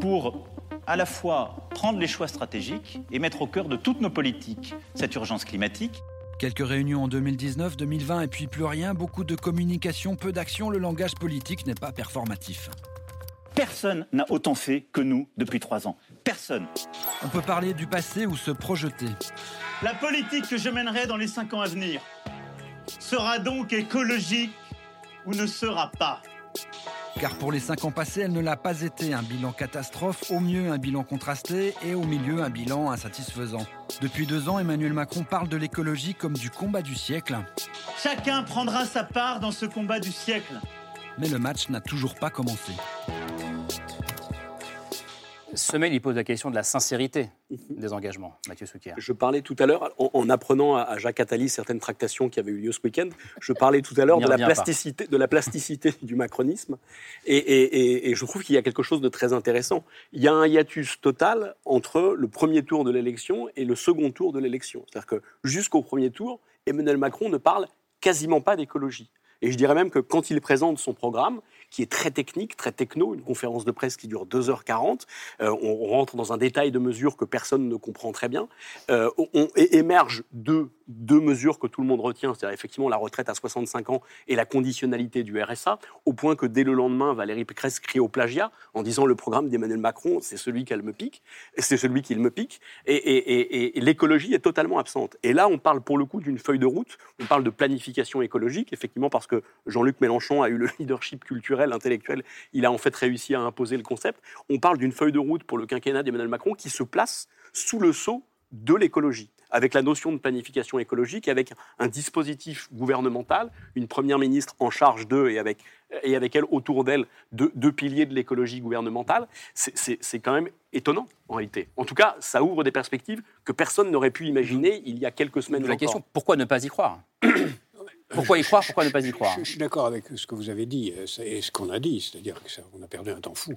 Pour à la fois prendre les choix stratégiques et mettre au cœur de toutes nos politiques cette urgence climatique. Quelques réunions en 2019, 2020 et puis plus rien, beaucoup de communication, peu d'action, le langage politique n'est pas performatif. Personne n'a autant fait que nous depuis trois ans. Personne. On peut parler du passé ou se projeter. La politique que je mènerai dans les cinq ans à venir sera donc écologique ou ne sera pas. Car pour les cinq ans passés, elle ne l'a pas été. Un bilan catastrophe, au mieux un bilan contrasté et au milieu un bilan insatisfaisant. Depuis deux ans, Emmanuel Macron parle de l'écologie comme du combat du siècle. Chacun prendra sa part dans ce combat du siècle. Mais le match n'a toujours pas commencé. Ce mail, il pose la question de la sincérité des engagements, Mathieu Souquier. Je parlais tout à l'heure, en, apprenant à, Jacques Attali certaines tractations qui avaient eu lieu ce week-end, je parlais tout à l'heure de, la plasticité, de la plasticité *laughs* du macronisme, et, et je trouve qu'il y a quelque chose de très intéressant. Il y a un hiatus total entre le premier tour de l'élection et le second tour de l'élection. C'est-à-dire que jusqu'au premier tour, Emmanuel Macron ne parle quasiment pas d'écologie. Et je dirais même que quand il présente son programme, qui est très technique, très techno, une conférence de presse qui dure 2h40. Euh, on, rentre dans un détail de mesures que personne ne comprend très bien. Euh, on, émerge deux, mesures que tout le monde retient, c'est-à-dire effectivement la retraite à 65 ans et la conditionnalité du RSA, au point que dès le lendemain, Valérie Pécresse crie au plagiat en disant le programme d'Emmanuel Macron, c'est celui qu'elle me pique, c'est celui qu'il me pique, et l'écologie est totalement absente. Et là, on parle pour le coup d'une feuille de route, on parle de planification écologique, effectivement parce que Jean-Luc Mélenchon a eu le leadership culturel intellectuel, il a en fait réussi à imposer le concept. On parle d'une feuille de route pour le quinquennat d'Emmanuel Macron qui se place sous le sceau de l'écologie, avec la notion de planification écologique, avec un dispositif gouvernemental, une première ministre en charge d'eux et avec, et avec elle, autour d'elle, deux, piliers de l'écologie gouvernementale. C'est quand même étonnant, en réalité. En tout cas, ça ouvre des perspectives que personne n'aurait pu imaginer il y a quelques semaines. La question, pourquoi ne pas y croire? Pourquoi y croire Pourquoi ne pas y croire je, suis d'accord avec ce que vous avez dit euh, et ce qu'on a dit, c'est-à-dire qu'on a perdu un temps fou.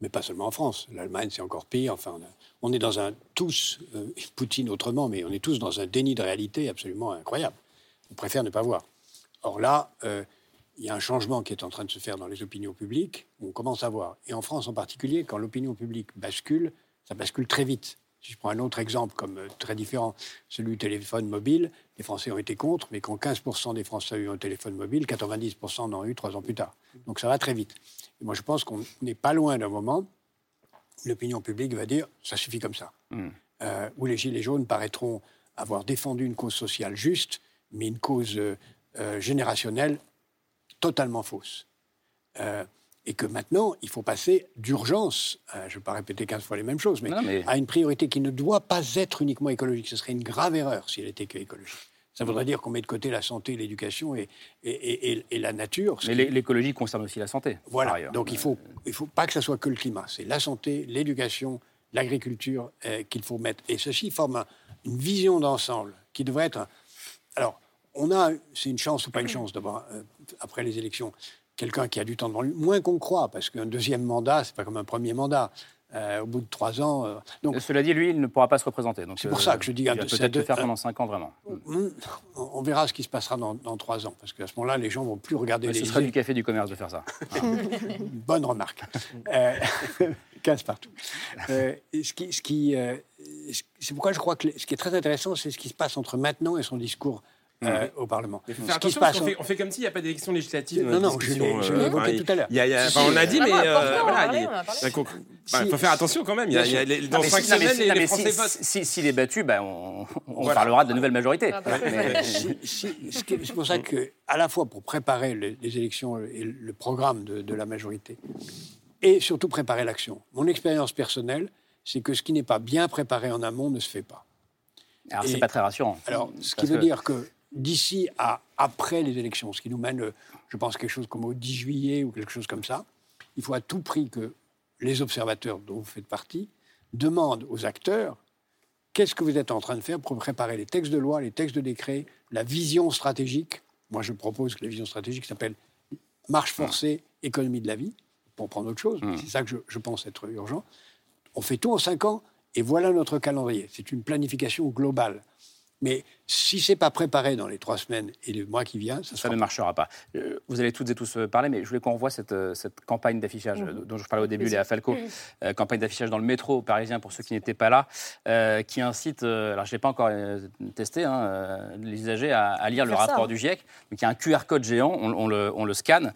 Mais pas seulement en France. L'Allemagne, c'est encore pire. Enfin, on, est dans un tous, euh, *laughs* Poutine autrement, mais on est tous dans un déni de réalité absolument incroyable. On préfère ne pas voir. Or là, euh, il y a un changement qui est en train de se faire dans les opinions publiques. On commence à voir. Et en France en particulier, quand l'opinion publique bascule, ça bascule très vite. Si je prends un autre exemple comme euh, très différent, celui du téléphone mobile, les Français ont été contre, mais quand 15% des Français ont eu un téléphone mobile, 90% en ont eu trois ans plus tard. Donc ça va très vite. Et moi, je pense qu'on n'est pas loin d'un moment où l'opinion publique va dire ça suffit comme ça. Hmm. Euh, où les Gilets jaunes paraîtront avoir défendu une cause sociale juste, mais une cause euh, générationnelle totalement fausse. Et que maintenant, il faut passer d'urgence, euh, je ne vais pas répéter 15 fois les mêmes choses, mais, à une priorité qui ne doit pas être uniquement écologique. Ce serait une grave erreur si elle était que écologique. Ça voudrait dire qu'on met de côté la santé, l'éducation et, et, et, la nature. Mais l'écologie concerne aussi la santé. Voilà. Donc il ne faut, il faut pas que ça soit que le climat. C'est la santé, l'éducation, l'agriculture euh, qu'il faut mettre. Et ceci forme une vision d'ensemble qui devrait être. Alors, on a, c'est une chance ou pas une chance d'abord, euh, après les élections, quelqu'un qui a du temps devant lui, moins qu'on croit, parce qu'un deuxième mandat, c'est pas comme un premier mandat. Euh, au bout de trois ans. Euh, donc, Cela dit, lui, il ne pourra pas se représenter. C'est pour ça que je dis. Il va peut-être le faire pendant cinq ans, vraiment. On verra ce qui se passera dans, trois ans, parce qu'à ce moment-là, les gens vont plus regarder les. Ce serait du café du commerce de faire ça. *laughs* Bonne remarque. euh, *laughs* casse partout. ce qui, ce qui c'est pourquoi je crois que ce qui est très intéressant, c'est ce qui se passe entre maintenant et son discours euh, au Parlement. ce qui se passe, on, fait, comme s'il n'y a pas d'élection législative. Non, non, je l'ai évoqué tout à l'heure. on a dit, mais il faut faire attention quand même. Il y a, dans cinq semaines, les Français votent. S'il est battu, ben, on, parlera de nouvelles majorités. C'est pour ça que, à la fois pour préparer les élections et le programme de la majorité, et surtout préparer l'action. Mon expérience personnelle, c'est que ce qui n'est pas bien préparé en amont ne se fait pas. Alors, c'est pas très rassurant. Alors, ce qui veut dire que d'ici à après les élections, ce qui nous mène, je pense, quelque chose comme au 10 juillet ou quelque chose comme ça, il faut à tout prix que les observateurs dont vous faites partie demandent aux acteurs qu'est-ce que vous êtes en train de faire pour préparer les textes de loi, les textes de décret, la vision stratégique. Moi, je propose que la vision stratégique s'appelle marche forcée, économie de la vie, pour prendre autre chose. Mmh. C'est ça que je, je pense être urgent. On fait tout en cinq ans, et voilà notre calendrier. C'est une planification globale. Mais si c'est pas préparé dans les trois semaines et le mois qui vient, ça, ne marchera pas. Euh, vous allez toutes et tous euh, parler, mais je voulais qu'on revoie cette, euh, cette campagne d'affichage mhm. dont je parlais au début, Léa Falco, campagne d'affichage dans le métro parisien pour ceux qui n'étaient pas là, qui incite, alors je l'ai pas encore testé, hein, les usagers à, lire le rapport du GIEC. Donc il y a un QR code géant, on, le, on le, scanne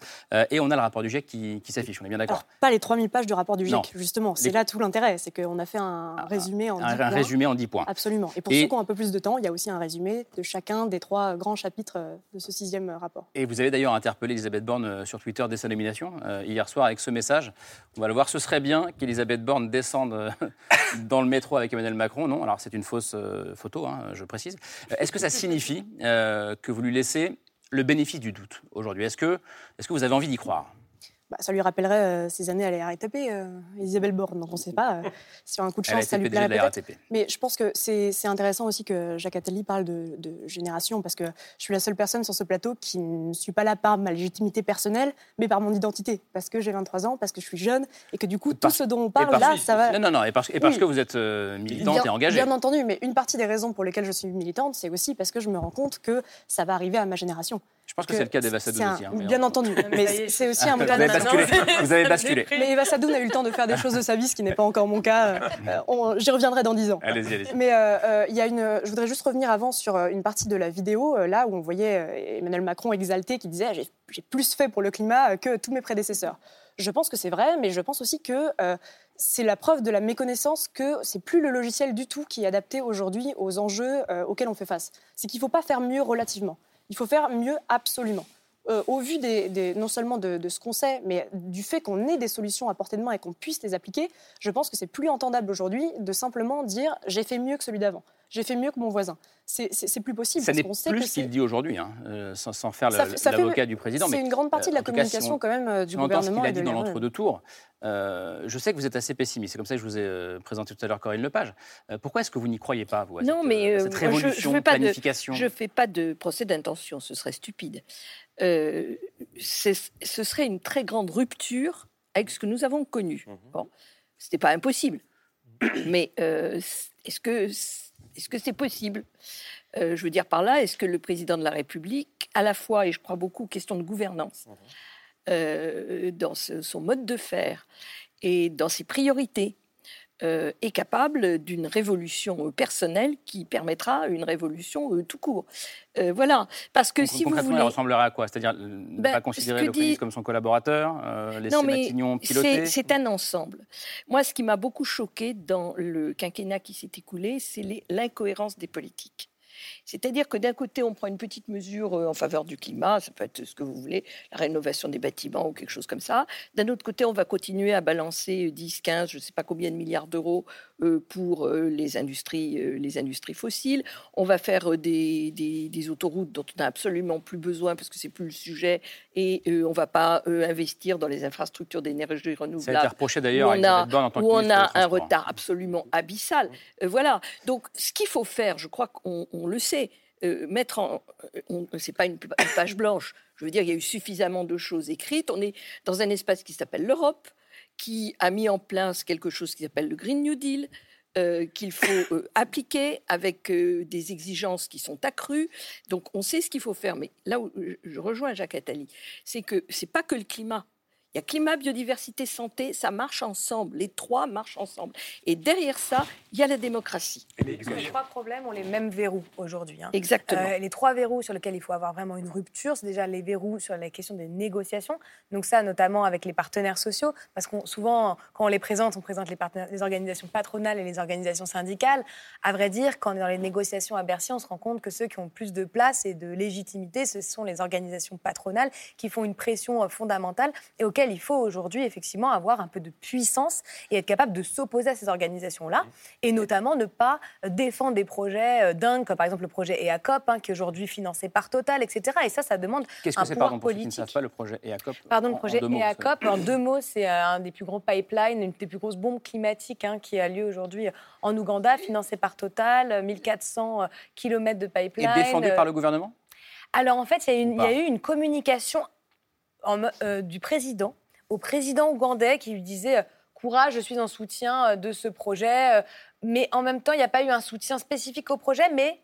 et on a le rapport du GIEC qui, s'affiche. On est bien d'accord. Pas les 3000 pages du rapport du GIEC, justement. C'est là tout l'intérêt, c'est qu'on a fait un résumé en 10 points. Un résumé en 10 points. Absolument. Et pour ceux qui ont un peu plus de temps, il y a aussi un résumé de chacun des trois grands chapitres euh, de ce sixième rapport. Et vous avez d'ailleurs interpellé Elisabeth Borne euh, sur Twitter dès sa nomination, euh, hier soir, avec ce message. On va le voir, ce serait bien qu'Elisabeth Borne descende *laughs* dans le métro avec Emmanuel Macron. Non, alors c'est une fausse photo, hein, je précise. Est-ce que ça signifie que vous lui laissez le bénéfice du doute aujourd'hui? Est-ce que, est que vous avez envie d'y croire? Bah, ça lui rappellerait ses années à la RATP, Isabelle Borne. Donc on ne sait pas. sur un coup de chance, ça lui plairait peut-être. Mais je pense que c'est intéressant aussi que Jacques Attali parle de, génération, parce que je suis la seule personne sur ce plateau qui ne suis pas là par ma légitimité personnelle, mais par mon identité. Parce que j'ai 23 ans, parce que je suis jeune, et que du coup, tout ce dont on parle là, ça va. Non, non, non, et parce, que vous êtes militante et engagée. Bien entendu, mais une partie des raisons pour lesquelles je suis militante, c'est aussi parce que je me rends compte que ça va arriver à ma génération. Je pense que, c'est le cas d'Eva Sadoun aussi. Hein, bien entendu, mais c'est aussi un vous avez, basculé. vous avez basculé. Mais Eva Sadoun a eu le temps de faire des choses de sa vie, ce qui n'est pas encore mon cas. Euh, j'y reviendrai dans dix ans. Allez-y, allez-y. Mais euh, euh, il y a une, je voudrais juste revenir avant sur une partie de la vidéo, là où on voyait Emmanuel Macron exalté qui disait J'ai plus fait pour le climat que tous mes prédécesseurs. Je pense que c'est vrai, mais je pense aussi que c'est la preuve de la méconnaissance que c'est plus le logiciel du tout qui est adapté aujourd'hui aux enjeux auxquels on fait face. C'est qu'il ne faut pas faire mieux relativement. Il faut faire mieux absolument. Euh, au vu des, non seulement de, ce qu'on sait, mais du fait qu'on ait des solutions à portée de main et qu'on puisse les appliquer, je pense que c'est plus entendable aujourd'hui de simplement dire j'ai fait mieux que celui d'avant, j'ai fait mieux que mon voisin. C'est plus possible. Ça n'est plus ce qu'il dit aujourd'hui, hein, euh, sans, faire l'avocat du président. C'est une grande partie de la communication quand même euh, du gouvernement. Ce qu'il a dit dans l'entre-deux tours. je sais que vous êtes assez pessimiste. C'est comme ça que je vous ai présenté tout à l'heure Corinne Lepage. pourquoi est-ce que vous n'y croyez pas, vous, Non, mais cette révolution, je, je planification? Je ne fais pas de procès d'intention, ce serait stupide. Euh, ce serait une très grande rupture avec ce que nous avons connu. Bon, ce n'était pas impossible, *clears throat* mais euh, est-ce que est-ce que c'est possible? Euh, Je veux dire par là, est-ce que le président de la République, à la fois, et je crois beaucoup, question de gouvernance, mhm. dans son mode de faire et dans ses priorités, euh, est capable d'une révolution euh, personnelle qui permettra une révolution euh, tout court. voilà, parce que si vous voulez, elle ressemblerait à quoi? C'est-à-dire ne ben, pas considérer le président comme son collaborateur, laisser non, mais piloter? C'est un ensemble. Moi, ce qui m'a beaucoup choqué dans le quinquennat qui s'est écoulé, c'est l'incohérence des politiques. C'est-à-dire que d'un côté, on prend une petite mesure euh, en faveur du climat, ça peut être ce que vous voulez, la rénovation des bâtiments ou quelque chose comme ça. D'un autre côté, on va continuer à balancer 10, 15, je ne sais pas combien de milliards d'euros euh, pour euh, les industries, les industries fossiles. On va faire des, des, autoroutes dont on n'a absolument plus besoin parce que c'est plus le sujet et on ne va pas investir dans les infrastructures d'énergie renouvelable. Ça a été reproché d'ailleurs on a, où on a un retard absolument abyssal. voilà. Donc, ce qu'il faut faire, je crois qu'on le sait, euh, mettre en. Euh, c'est pas une, page blanche. Je veux dire, il y a eu suffisamment de choses écrites. On est dans un espace qui s'appelle l'Europe, qui a mis en place quelque chose qui s'appelle le Green New Deal. Euh, qu'il faut appliquer avec des exigences qui sont accrues. Donc on sait ce qu'il faut faire. Mais là où je rejoins Jacques Attali, c'est que c'est pas que le climat. Il y a climat, biodiversité, santé, ça marche ensemble. Les trois marchent ensemble. Et derrière ça, il y a la démocratie. Les trois problèmes ont les mêmes verrous aujourd'hui. Hein. Exactement. Euh, les trois verrous sur lesquels il faut avoir vraiment une rupture, c'est déjà les verrous sur la question des négociations. Donc ça, notamment avec les partenaires sociaux, parce qu'on souvent, quand on les présente, on présente les, les organisations patronales et les organisations syndicales. À vrai dire, quand on est dans les négociations à Bercy, on se rend compte que ceux qui ont plus de place et de légitimité, ce sont les organisations patronales qui font une pression euh, fondamentale et auxquelles il faut aujourd'hui effectivement avoir un peu de puissance et être capable de s'opposer à ces organisations-là, et notamment ne pas défendre des projets euh, dingues, comme par exemple le projet EACOP, hein, qui est aujourd'hui financé par Total, etc. Et ça, ça demande Qu'est-ce que c'est, pardon, pour ceux qui ne savent pas, le projet EACOP Pardon, le projet EACOP, en deux mots, c'est euh, un des plus gros pipelines, une des plus grosses bombes climatiques hein, qui a lieu aujourd'hui en Ouganda, financé par Total, 1400 km de pipeline. Et défendu par le gouvernement? Alors en fait, il y, a eu une communication euh, du président au président ougandais qui lui disait euh, courage, je suis en soutien euh, de ce projet. Mais en même temps, il n'y a pas eu un soutien spécifique au projet, mais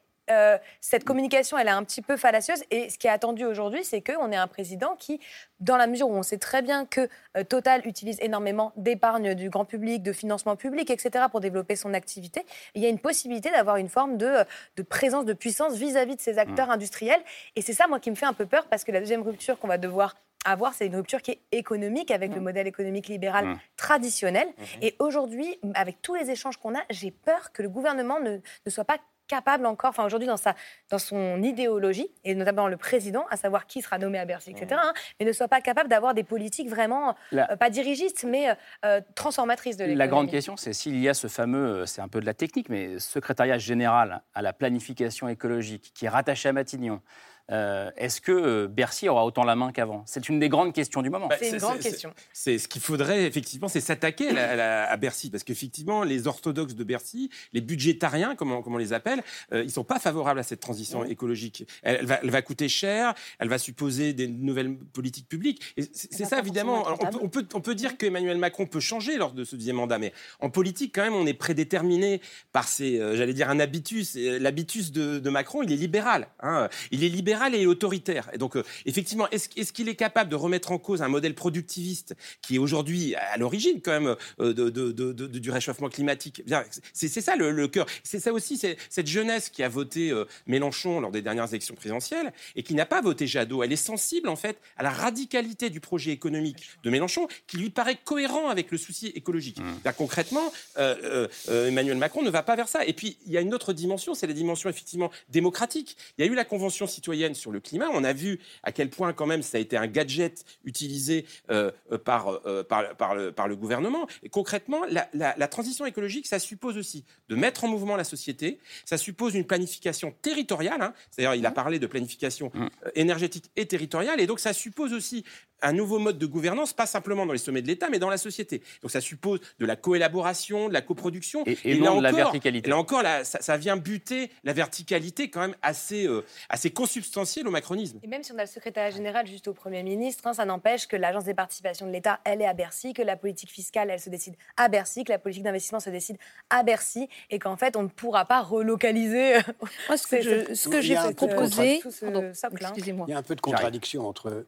cette communication, elle est un petit peu fallacieuse. Et ce qui est attendu aujourd'hui, c'est qu'on ait un président qui, dans la mesure où on sait très bien que Total utilise énormément d'épargne du grand public, de financement public, etc., pour développer son activité, il y a une possibilité d'avoir une forme de, de, présence, de puissance vis-à-vis de ces acteurs mmh. industriels. Et c'est ça, moi, qui me fait un peu peur, parce que la deuxième rupture qu'on va devoir avoir, c'est une rupture qui est économique avec le mmh. modèle économique libéral mmh. traditionnel. Mmh. Et aujourd'hui, avec tous les échanges qu'on a, j'ai peur que le gouvernement ne, ne soit pas capable encore, enfin aujourd'hui dans, sa, dans son idéologie, et notamment le président, à savoir qui sera nommé à Bercy, etc., hein, mais ne soit pas capable d'avoir des politiques vraiment, euh, pas dirigistes, mais euh, euh, transformatrices de l'économie. La grande question, c'est s'il y a ce fameux, c'est un peu de la technique, mais secrétariat général à la planification écologique qui est rattaché à Matignon, euh, est-ce que euh, Bercy aura autant la main qu'avant? C'est une des grandes questions du moment. Bah, c'est une grande question. C'est ce qu'il faudrait effectivement, c'est s'attaquer à, Bercy, parce qu'effectivement, les orthodoxes de Bercy, les budgétariens, comme on, les appelle, euh, ils sont pas favorables à cette transition écologique. Elle, va, coûter cher, elle va supposer des nouvelles politiques publiques. C'est ça, évidemment. on, peut, on, peut, dire qu'Emmanuel Macron peut changer lors de ce deuxième mandat, mais en politique, quand même, on est prédéterminé par ces, j'allais dire, un habitus. L'habitus de, de, Macron, il est libéral. Hein. Il est libéral et autoritaire. Et donc, euh, effectivement, est-ce qu'il est capable de remettre en cause un modèle productiviste qui est aujourd'hui à l'origine quand même euh, de, du réchauffement climatique? C'est ça le, cœur. C'est ça aussi, cette jeunesse qui a voté euh, Mélenchon lors des dernières élections présidentielles et qui n'a pas voté Jadot. Elle est sensible en fait à la radicalité du projet économique de Mélenchon qui lui paraît cohérent avec le souci écologique. Mmh. Concrètement, Emmanuel Macron ne va pas vers ça. Et puis, il y a une autre dimension, c'est la dimension effectivement démocratique. Il y a eu la Convention citoyenne sur le climat. On a vu à quel point quand même ça a été un gadget utilisé euh, euh, par, euh, par, par, le, par, le, gouvernement. Et concrètement, la, la, transition écologique, ça suppose aussi de mettre en mouvement la société, ça suppose une planification territoriale. Hein. C'est-à-dire, il a mmh. parlé de planification mmh. énergétique et territoriale, et donc ça suppose aussi un nouveau mode de gouvernance, pas simplement dans les sommets de l'État, mais dans la société. Donc ça suppose de la coélaboration, de la coproduction. Et, non de la verticalité. Là encore, là, ça, vient buter la verticalité quand même assez, euh, assez consubstantielle au macronisme. Et même si on a le secrétaire général juste au Premier ministre, hein, ça n'empêche que l'Agence des participations de l'État, elle est à Bercy, que la politique fiscale, elle se décide à Bercy, que la politique d'investissement se décide à Bercy, et qu'en fait, on ne pourra pas relocaliser. Moi, ce que j'ai proposé... Il y a un peu de contradiction entre euh,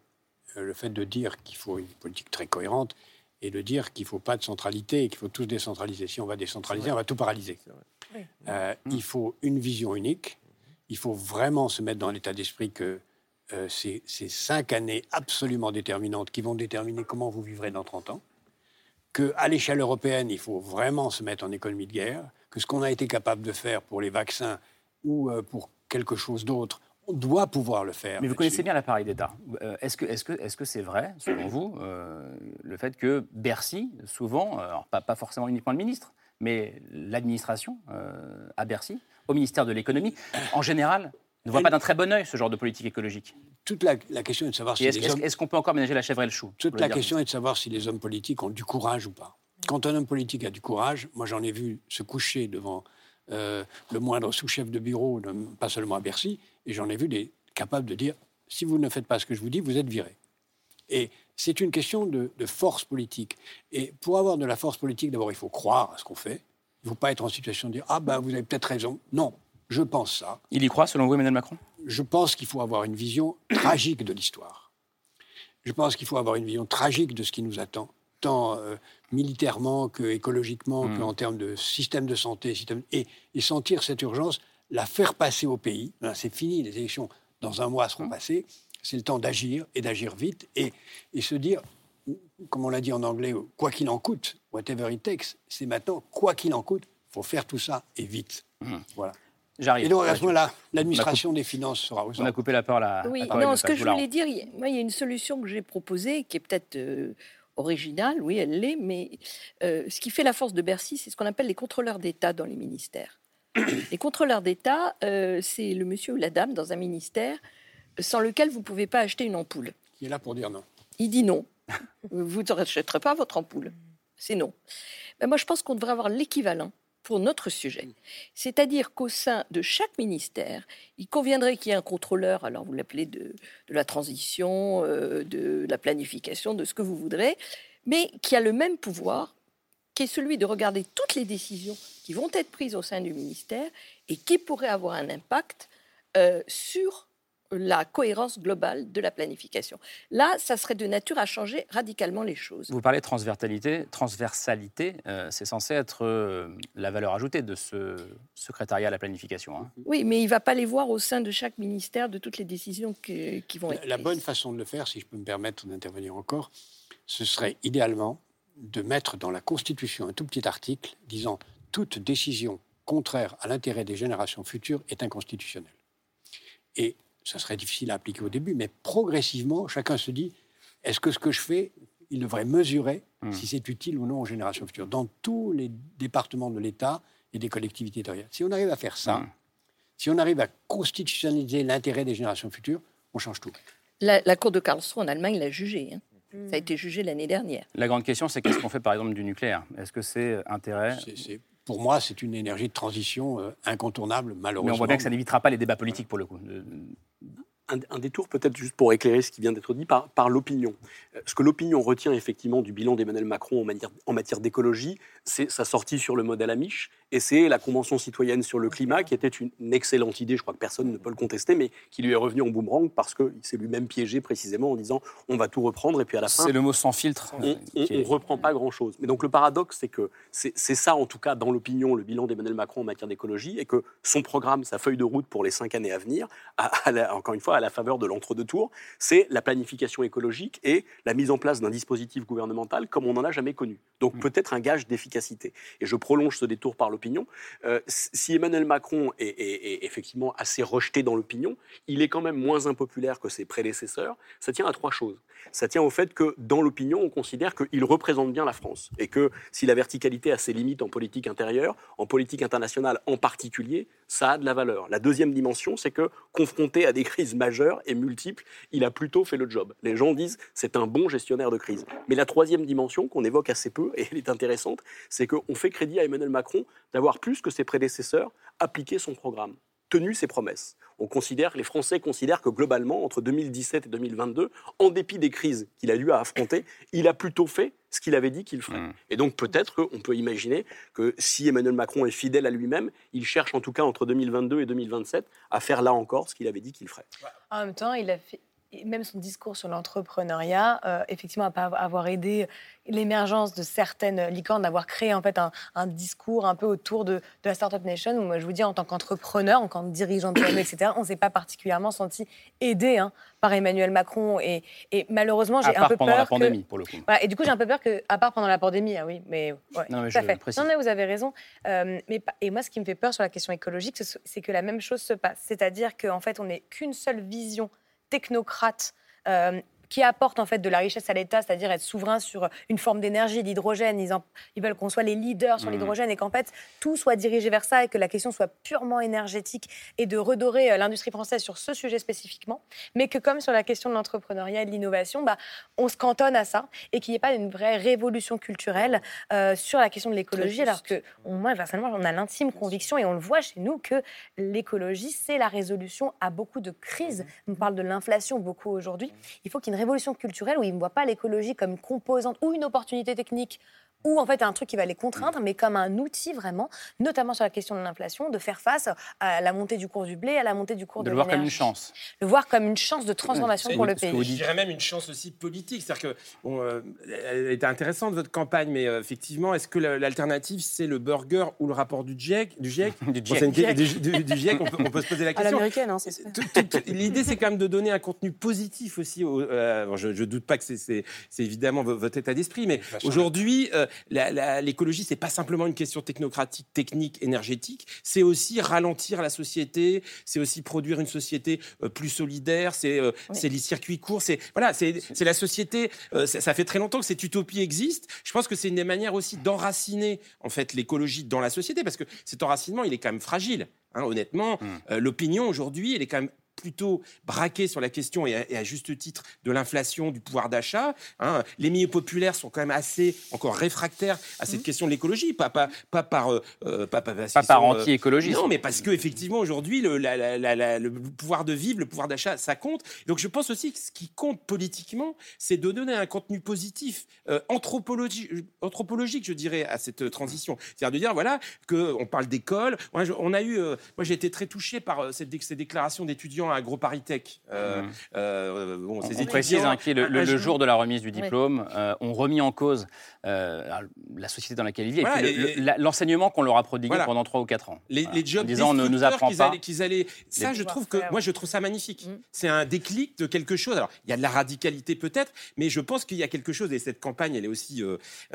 le fait de dire qu'il faut une politique très cohérente et de dire qu'il ne faut pas de centralité et qu'il faut tous décentraliser. Si on va décentraliser, on va tout paralyser. Euh, il faut une vision unique. Il faut vraiment se mettre dans l'état d'esprit que euh, c'est ces cinq années absolument déterminantes qui vont déterminer comment vous vivrez dans 30 ans. Qu'à l'échelle européenne, il faut vraiment se mettre en économie de guerre. Que ce qu'on a été capable de faire pour les vaccins ou pour quelque chose d'autre. On doit pouvoir le faire. Mais vous connaissez bien l'appareil d'État. Euh, est-ce que est-ce que est-ce que c'est vrai, selon vous, euh, le fait que Bercy, souvent, alors pas, pas forcément uniquement le ministre, mais l'administration euh, à Bercy, au ministère de l'économie, en général, ne voit pas d'un très bon œil ce genre de politique écologique. Toute la, la question est de savoir si Est-ce hommes... est-ce qu'on peut encore ménager la chèvre et le chou Toute la question est de savoir si les hommes politiques ont du courage ou pas. Quand un homme politique a du courage, moi j'en ai vu se coucher devant euh, le moindre sous-chef de bureau, de- pas seulement à Bercy, et j'en ai vu des capables de dire si vous ne faites pas ce que je vous dis, vous êtes viré. Et c'est une question de, de force politique. Et pour avoir de la force politique, d'abord, il faut croire à ce qu'on fait. Il ne faut pas être en situation de dire ah ben vous avez peut-être raison. Non, je pense ça. Il y croit, selon vous, Emmanuel Macron? Je pense qu'il faut avoir une vision tragique de l'histoire. Je pense qu'il faut avoir une vision tragique de ce qui nous attend, tant euh, militairement que écologiquement, Mm. qu'en termes de système de santé, système, et, et sentir cette urgence, la faire passer au pays. Voilà, C'est fini, les élections dans un mois seront passées. C'est le temps d'agir et d'agir vite et, et se dire, comme on l'a dit en anglais, quoi qu'il en coûte, whatever it takes, c'est maintenant, quoi qu'il en coûte, il faut faire tout ça et vite. Voilà. Mm. J'arrive. Et donc, à ce moment-là, on l'administration des finances sera aux On a coupé la parole à. Oui, non, ce que je Voilà. voulais dire, il y a- moi, il y a une solution que j'ai proposée qui est peut-être euh, originale, oui, elle l'est, mais euh, ce qui fait la force de Bercy, c'est ce qu'on appelle les contrôleurs d'État dans les ministères. *coughs* les contrôleurs d'État, euh, c'est le monsieur ou la dame dans un ministère sans lequel vous ne pouvez pas acheter une ampoule. Qui est là pour dire non. Il dit non. *laughs* vous ne rachèterez pas votre ampoule. C'est non. Ben, moi, je pense qu'on devrait avoir l'équivalent pour notre sujet. C'est-à-dire qu'au sein de chaque ministère, il conviendrait qu'il y ait un contrôleur, alors vous l'appelez de, de la transition, euh, de la planification, de ce que vous voudrez, mais qui a le même pouvoir, qui est celui de regarder toutes les décisions qui vont être prises au sein du ministère et qui pourraient avoir un impact euh, sur la cohérence globale de la planification. Là, ça serait de nature à changer radicalement les choses. Vous parlez de transversalité. Transversalité, euh, c'est censé être euh, la valeur ajoutée de ce secrétariat à la planification. hein. Oui, mais il ne va pas les voir au sein de chaque ministère de toutes les décisions que- qui vont La, être la prises. bonne façon de le faire, si je peux me permettre d'intervenir encore, ce serait idéalement de mettre dans la Constitution un tout petit article disant toute décision contraire à l'intérêt des générations futures est inconstitutionnelle. Et ça serait difficile à appliquer au début, mais progressivement, chacun se dit est-ce que ce que je fais, il devrait mesurer si c'est utile ou non aux générations futures? Dans tous les départements de l'État et des collectivités territoriales. Si on arrive à faire ça, si on arrive à constitutionnaliser l'intérêt des générations futures, on change tout. La, la Cour de Karlsruhe en Allemagne l'a jugé. hein. Ça a été jugé l'année dernière. La grande question, c'est qu'est-ce qu'on fait par exemple du nucléaire? Est-ce que c'est intérêt? Pour moi, c'est une énergie de transition euh, incontournable, malheureusement. Mais on voit bien que ça n'évitera pas les débats politiques pour le coup. De- un, un détour peut-être juste pour éclairer ce qui vient d'être dit par, par l'opinion. Euh, Ce que l'opinion retient effectivement du bilan d'Emmanuel Macron en matière, en matière d'écologie, c'est sa sortie sur le modèle Amish et c'est la Convention citoyenne sur le climat qui était une, excellente idée, je crois que personne ne peut le contester, mais qui lui est revenu en boomerang parce qu'il s'est lui-même piégé précisément en disant on va tout reprendre et puis à la fin... C'est le mot sans filtre. On ne reprend pas grand-chose. Mais donc le paradoxe, c'est que c'est ça, en tout cas, dans l'opinion, le bilan d'Emmanuel Macron en matière d'écologie, et que son programme, sa feuille de route pour les cinq années à venir, à- à la- encore une fois, à la faveur de l'entre-deux-tours, c'est la planification écologique et la mise en place d'un dispositif gouvernemental comme on n'en a jamais connu. Donc peut-être un gage d'efficacité. Et je prolonge ce détour par Euh, si Emmanuel Macron est- est effectivement assez rejeté dans l'opinion, il est quand même moins impopulaire que ses prédécesseurs. Ça tient à trois choses. Ça tient au fait que dans l'opinion, on considère qu'il représente bien la France et que si la verticalité a ses limites en politique intérieure, en politique internationale en particulier, ça a de la valeur. La deuxième dimension, c'est que confronté à des crises majeures et multiples, il a plutôt fait le job. Les gens disent c'est un bon gestionnaire de crise. Mais la troisième dimension qu'on évoque assez peu et elle est intéressante, c'est qu'on fait crédit à Emmanuel Macron d'avoir plus que ses prédécesseurs appliqué son programme tenu ses promesses. On considère, les Français considèrent que globalement, entre 2017 et 2022, en dépit des crises qu'il a eu à affronter, il a plutôt fait ce qu'il avait dit qu'il ferait. Et donc peut-être qu'on peut imaginer que si Emmanuel Macron est fidèle à lui-même, il cherche en tout cas entre 2022 et 2027 à faire là encore ce qu'il avait dit qu'il ferait. En même temps, il a fait. Même son discours sur l'entrepreneuriat, euh, effectivement, à pas avoir aidé l'émergence de certaines licornes, d'avoir créé en fait un, discours un peu autour de, la Startup Nation. Où, moi, je vous dis, en tant qu'entrepreneur, en tant que dirigeant de PME, etc., on ne s'est pas particulièrement senti aidé hein, par Emmanuel Macron. Et, malheureusement, j'ai un peu pendant peur. la pandémie, pour le coup. et du coup, j'ai un peu peur que, à part pendant la pandémie, ah oui, mais, non, mais je fait. Précise. Non, mais vous avez raison. Euh, mais, et moi, ce qui me fait peur sur la question écologique, c'est que la même chose se passe. C'est-à-dire qu'en fait, on n'est qu'une seule vision technocrate euh, qui apportent en fait de la richesse à l'État, c'est-à-dire être souverain sur une forme d'énergie, l'hydrogène. Ils, ils, veulent qu'on soit les leaders sur mmh. l'hydrogène et qu'en fait tout soit dirigé vers ça et que la question soit purement énergétique et de redorer euh, l'industrie française sur ce sujet spécifiquement, mais que comme sur la question de l'entrepreneuriat et de l'innovation, bah, on se cantonne à ça et qu'il n'y ait pas une vraie révolution culturelle euh, sur la question de l'écologie, alors que moi personnellement on a l'intime conviction et on le voit chez nous que l'écologie c'est la résolution à beaucoup de crises. On parle de l'inflation beaucoup aujourd'hui. Il faut qu'il révolution culturelle où ils ne voient pas l'écologie comme une composante ou une opportunité technique ou en fait un truc qui va les contraindre, mais comme un outil vraiment, notamment sur la question de l'inflation, de faire face à la montée du cours du blé, à la montée du cours de, de le voir comme une chance. Le voir comme une chance de transformation pour le pays. Je dirais même une chance aussi politique. C'est-à-dire que, bon, euh, elle était intéressante votre campagne, mais euh, effectivement, est-ce que l'alternative c'est le burger ou le rapport du GIEC Du GIEC, *laughs* du GIEC. du, GIEC on, peut, se poser la *laughs* question. À l'américaine, hein, L'idée c'est quand même de donner un contenu positif aussi. Euh, je, ne doute pas que c'est évidemment votre état d'esprit, mais aujourd'hui, l'écologie, c'est pas simplement une question technocratique, technique, énergétique. C'est aussi ralentir la société. C'est aussi produire une société euh, plus solidaire. C'est euh, les circuits courts. C'est voilà, c'est la société. Euh, ça, fait très longtemps que cette utopie existe. Je pense que c'est une des manières aussi d'enraciner en fait l'écologie dans la société parce que cet enracinement, il est quand même fragile. Hein, honnêtement, mmh. l'opinion aujourd'hui, elle est quand même plutôt braqué sur la question, et à, juste titre, de l'inflation, du pouvoir d'achat. Hein. Les milieux populaires sont quand même assez encore réfractaires à cette mmh. question de l'écologie, pas, pas, pas par... Euh, euh, pas, par euh, anti-écologie. non, mais parce qu'effectivement, aujourd'hui, le, le, pouvoir de vivre, le pouvoir d'achat, ça compte. Donc je pense aussi que ce qui compte politiquement, c'est de donner un contenu positif, anthropologique, anthropologique, je dirais, à cette transition. C'est-à-dire de dire, voilà, qu'on parle d'école. On a eu... moi, j'ai été très touché par cette, ces déclarations d'étudiants à AgroParisTech. Euh, mmh. euh, bon, on précise hein, le, jour de la remise du diplôme euh, ont remis en cause la société dans laquelle ils vivent et, l'enseignement qu'on leur a prodigué pendant 3 ou 4 ans. Les, les jobs disant, ne nous apprend qu'ils Allaient, ça, je trouve que moi, je trouve ça magnifique. Mmh. C'est un déclic de quelque chose. Alors, il y a de la radicalité peut-être, mais je pense qu'il y a quelque chose et cette campagne, elle est aussi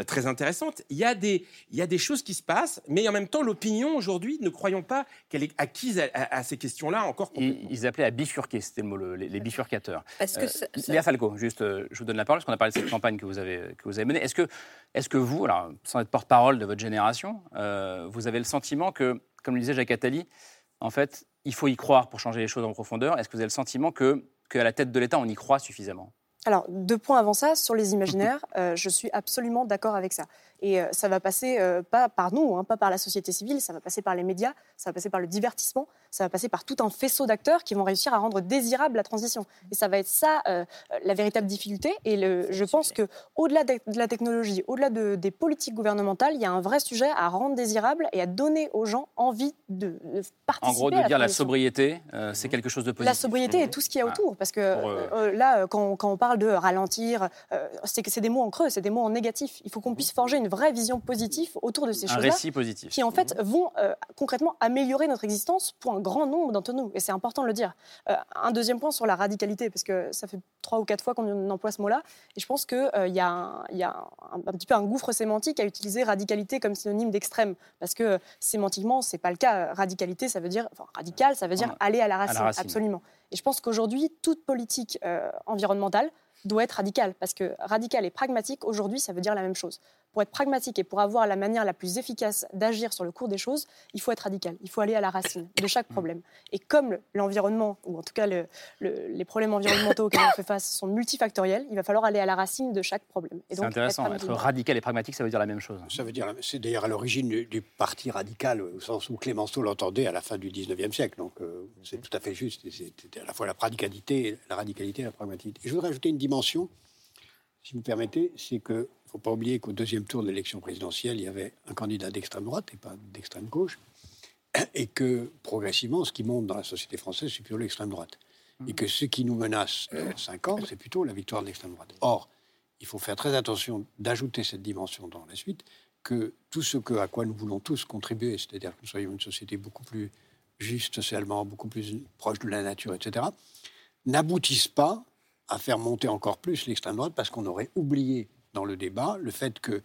très intéressante. Il y a des, il y a des choses qui se passent, mais en même temps, l'opinion aujourd'hui, ne croyons pas qu'elle est acquise à, ces questions-là encore. Ils appelaient à bifurquer, c'était le mot, les, bifurcateurs. Est-ce que ça, Léa Falco, juste, euh, je vous donne la parole, parce qu'on a parlé de cette campagne que vous avez, que vous avez menée. Est-ce que, est que vous, alors, sans être porte-parole de votre génération, euh, vous avez le sentiment que, comme le disait Jacques Attali, en fait, il faut y croire pour changer les choses en profondeur Est-ce que vous avez le sentiment que, qu'à la tête de l'État, on y croit suffisamment? Alors, deux points avant ça, sur les imaginaires, *laughs* euh, je suis absolument d'accord avec ça. Et ça va passer pas par nous, hein, pas par la société civile, ça va passer par les médias, ça va passer par le divertissement, ça va passer par tout un faisceau d'acteurs qui vont réussir à rendre désirable la transition. Et ça va être ça euh, la véritable difficulté. Et le, je pense que au-delà de, la technologie, au-delà de, des politiques gouvernementales, il y a un vrai sujet à rendre désirable et à donner aux gens envie de, participer. En gros, de dire la sobriété, euh, c'est quelque chose de positif. La sobriété et tout ce qu'il y a autour, parce que euh, là, quand, quand, on parle de ralentir, c'est que c'est des mots en creux, c'est des mots en négatif. Il faut qu'on puisse forger une vraie vision positive autour de ces choses-là, récit positif, qui en fait vont concrètement améliorer notre existence pour un grand nombre d'entre nous, et c'est important de le dire. Euh, un deuxième point sur la radicalité, parce que ça fait trois ou quatre fois qu'on emploie ce mot-là, et je pense qu'il euh, y a, un, y a un, petit peu un gouffre sémantique à utiliser radicalité comme synonyme d'extrême, parce que sémantiquement, c'est pas le cas. Radicalité, ça veut dire, enfin, radical, ça veut dire aller à la racine, absolument. Et je pense qu'aujourd'hui, toute politique euh, environnementale doit être radicale, parce que radical et pragmatique, aujourd'hui, ça veut dire la même chose pour être pragmatique et pour avoir la manière la plus efficace d'agir sur le cours des choses, il faut être radical. Il faut aller à la racine de chaque problème. Et comme l'environnement, ou en tout cas les problèmes environnementaux auxquels on fait face sont multifactoriels, il va falloir aller à la racine de chaque problème. C'est intéressant. Être, radical et pragmatique, ça veut dire la même chose. Ça veut dire, c'est d'ailleurs à l'origine du, parti radical, au sens où Clémenceau l'entendait à la fin du 19e siècle. Donc euh, c'est tout à fait juste. C'était à la fois la radicalité, la radicalité et la pragmatique. Et je voudrais ajouter une dimension, si vous me permettez, c'est que faut pas oublier qu'au deuxième tour de l'élection présidentielle, il y avait un candidat d'extrême droite et pas d'extrême gauche, *clears throat* et que progressivement, ce qui monte dans la société française, c'est plutôt l'extrême droite. Et que ce qui nous menace dans 5 ans, c'est plutôt la victoire de l'extrême droite. Or, il faut faire très attention d'ajouter cette dimension dans la suite, que tout ce que, à quoi nous voulons tous contribuer, c'est-à-dire que nous soyons une société beaucoup plus juste socialement, beaucoup plus proche de la nature, etc., n'aboutissent pas à faire monter encore plus l'extrême droite parce qu'on aurait oublié dans le débat le fait que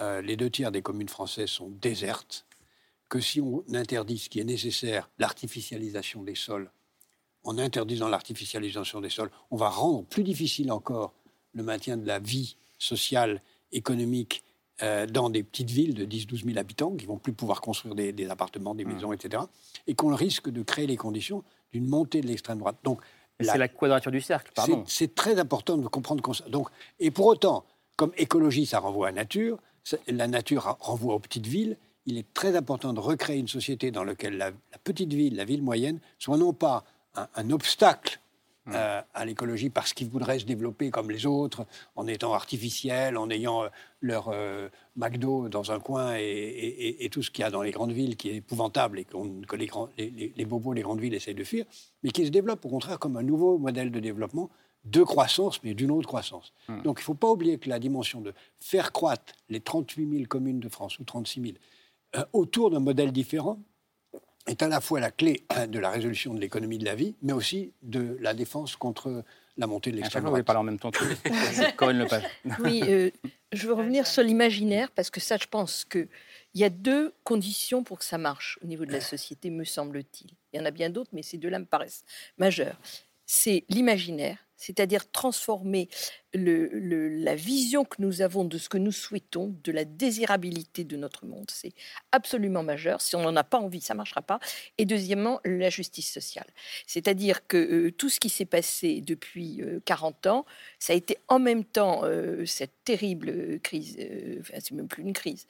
euh, les deux tiers des communes françaises sont désertes, que si on interdit ce qui est nécessaire, l'artificialisation des sols, en interdisant l'artificialisation des sols, on va rendre plus difficile encore le maintien de la vie sociale, économique euh, dans des petites villes de 10-12 000 habitants qui vont plus pouvoir construire des, appartements, des maisons, etc. Et qu'on risque de créer les conditions d'une montée de l'extrême droite. Donc, c'est la quadrature du cercle, pardon. C'est très important de comprendre. Donc, et pour autant, comme écologie, ça renvoie à la nature, la nature renvoie aux petites villes, il est très important de recréer une société dans laquelle la, petite ville, la ville moyenne, soit non pas un obstacle euh, à l'écologie parce qu'ils voudraient se développer comme les autres, en étant artificiels, en ayant euh, leur euh, McDo dans un coin et, tout ce qu'il y a dans les grandes villes qui est épouvantable et que les, les, les, bobos des grandes villes essayent de fuir, mais qui se développent au contraire comme un nouveau modèle de développement de croissance, mais d'une autre croissance. Donc il ne faut pas oublier que la dimension de faire croître les 38 000 communes de France ou 36 000 autour d'un modèle différent, est à la fois la clé de la résolution de l'économie de la vie, mais aussi de la défense contre la montée de l'extrême droite. Vous parler en même temps. *laughs* oui, euh, je veux revenir sur l'imaginaire, parce que ça, je pense qu'il y a deux conditions pour que ça marche au niveau de la société, me semble-t-il. Il y en a bien d'autres, mais ces deux-là me paraissent majeures. C'est l'imaginaire, c'est-à-dire transformer la vision que nous avons de ce que nous souhaitons, de la désirabilité de notre monde. C'est absolument majeur. Si on n'en a pas envie, ça ne marchera pas. Et deuxièmement, la justice sociale. C'est-à-dire que euh, tout ce qui s'est passé depuis 40 euh, ans, ça a été en même temps euh, cette terrible crise, enfin, c'est même plus une crise,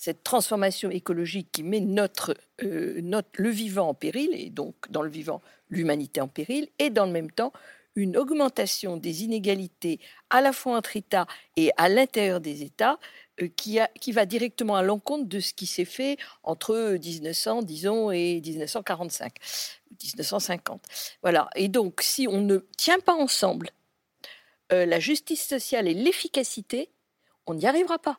cette transformation écologique qui met notre, notre, le vivant en péril, et donc dans le vivant, l'humanité en péril, et dans le même temps, une augmentation des inégalités à la fois entre États et à l'intérieur des États euh, qui, qui, va directement à l'encontre de ce qui s'est fait entre 1900, disons, et 1945, 1950. Voilà. Et donc, si on ne tient pas ensemble euh, la justice sociale et l'efficacité, on n'y arrivera pas.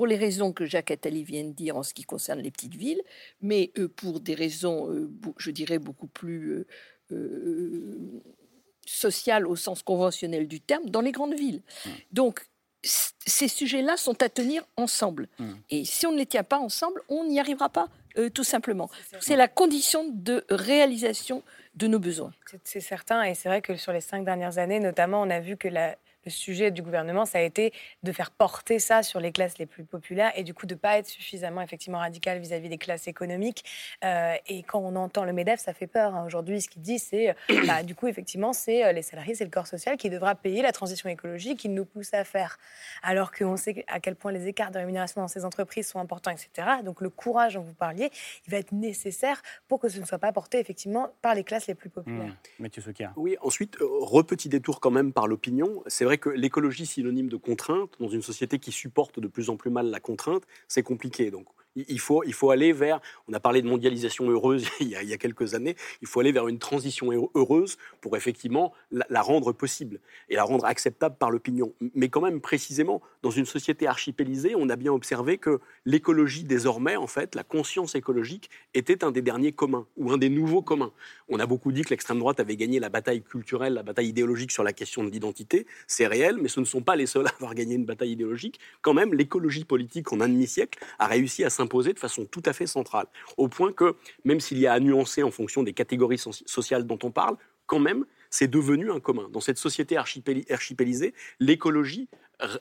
Pour les raisons que Jacques Attali vient de dire en ce qui concerne les petites villes, mais euh, pour des raisons, je dirais, beaucoup plus social au sens conventionnel du terme dans les grandes villes. Mmh. Donc, ces sujets-là sont à tenir ensemble. Mmh. Et si on ne les tient pas ensemble, on n'y arrivera pas, euh, tout simplement. C'est la condition de réalisation de nos besoins. C'est certain, et c'est vrai que sur les cinq dernières années, notamment, on a vu que la, le sujet du gouvernement, ça a été de faire porter ça sur les classes les plus populaires et du coup de ne pas être suffisamment effectivement radical vis-à-vis des classes économiques. Euh, et quand on entend le MEDEF, ça fait peur. Hein. Aujourd'hui, ce qu'il dit, c'est euh, bah, du coup, effectivement, c'est euh, les salariés, c'est le corps social qui devra payer la transition écologique qu'il nous pousse à faire. Alors qu'on sait à quel point les écarts de rémunération dans ces entreprises sont importants, etc. Donc le courage dont vous parliez, il va être nécessaire pour que ce ne soit pas porté effectivement par les classes les plus populaires. Mmh. Mathieu Oui, ensuite, repetit détour quand même par l'opinion. C'est vrai que l'écologie synonyme de contrainte, dans une société qui supporte de plus en plus mal la contrainte, c'est compliqué. Donc il faut, il faut aller vers, on a parlé de mondialisation heureuse *laughs* il y, a, quelques années, il faut aller vers une transition heureuse pour effectivement la, rendre possible et la rendre acceptable par l'opinion. Mais quand même, précisément, dans une société archipélisée, on a bien observé que l'écologie, désormais, en fait, la conscience écologique était un des derniers communs ou un des nouveaux communs. On a beaucoup dit que l'extrême droite avait gagné la bataille culturelle, la bataille idéologique sur la question de l'identité. C'est réel, mais ce ne sont pas les seuls à avoir gagné une bataille idéologique. Quand même, l'écologie politique, en un demi-siècle, a réussi à s'imposer de façon tout à fait centrale. Au point que, même s'il y a à nuancer en fonction des catégories sociales dont on parle, quand même, c'est devenu un commun. Dans cette société archipélisée, l'écologie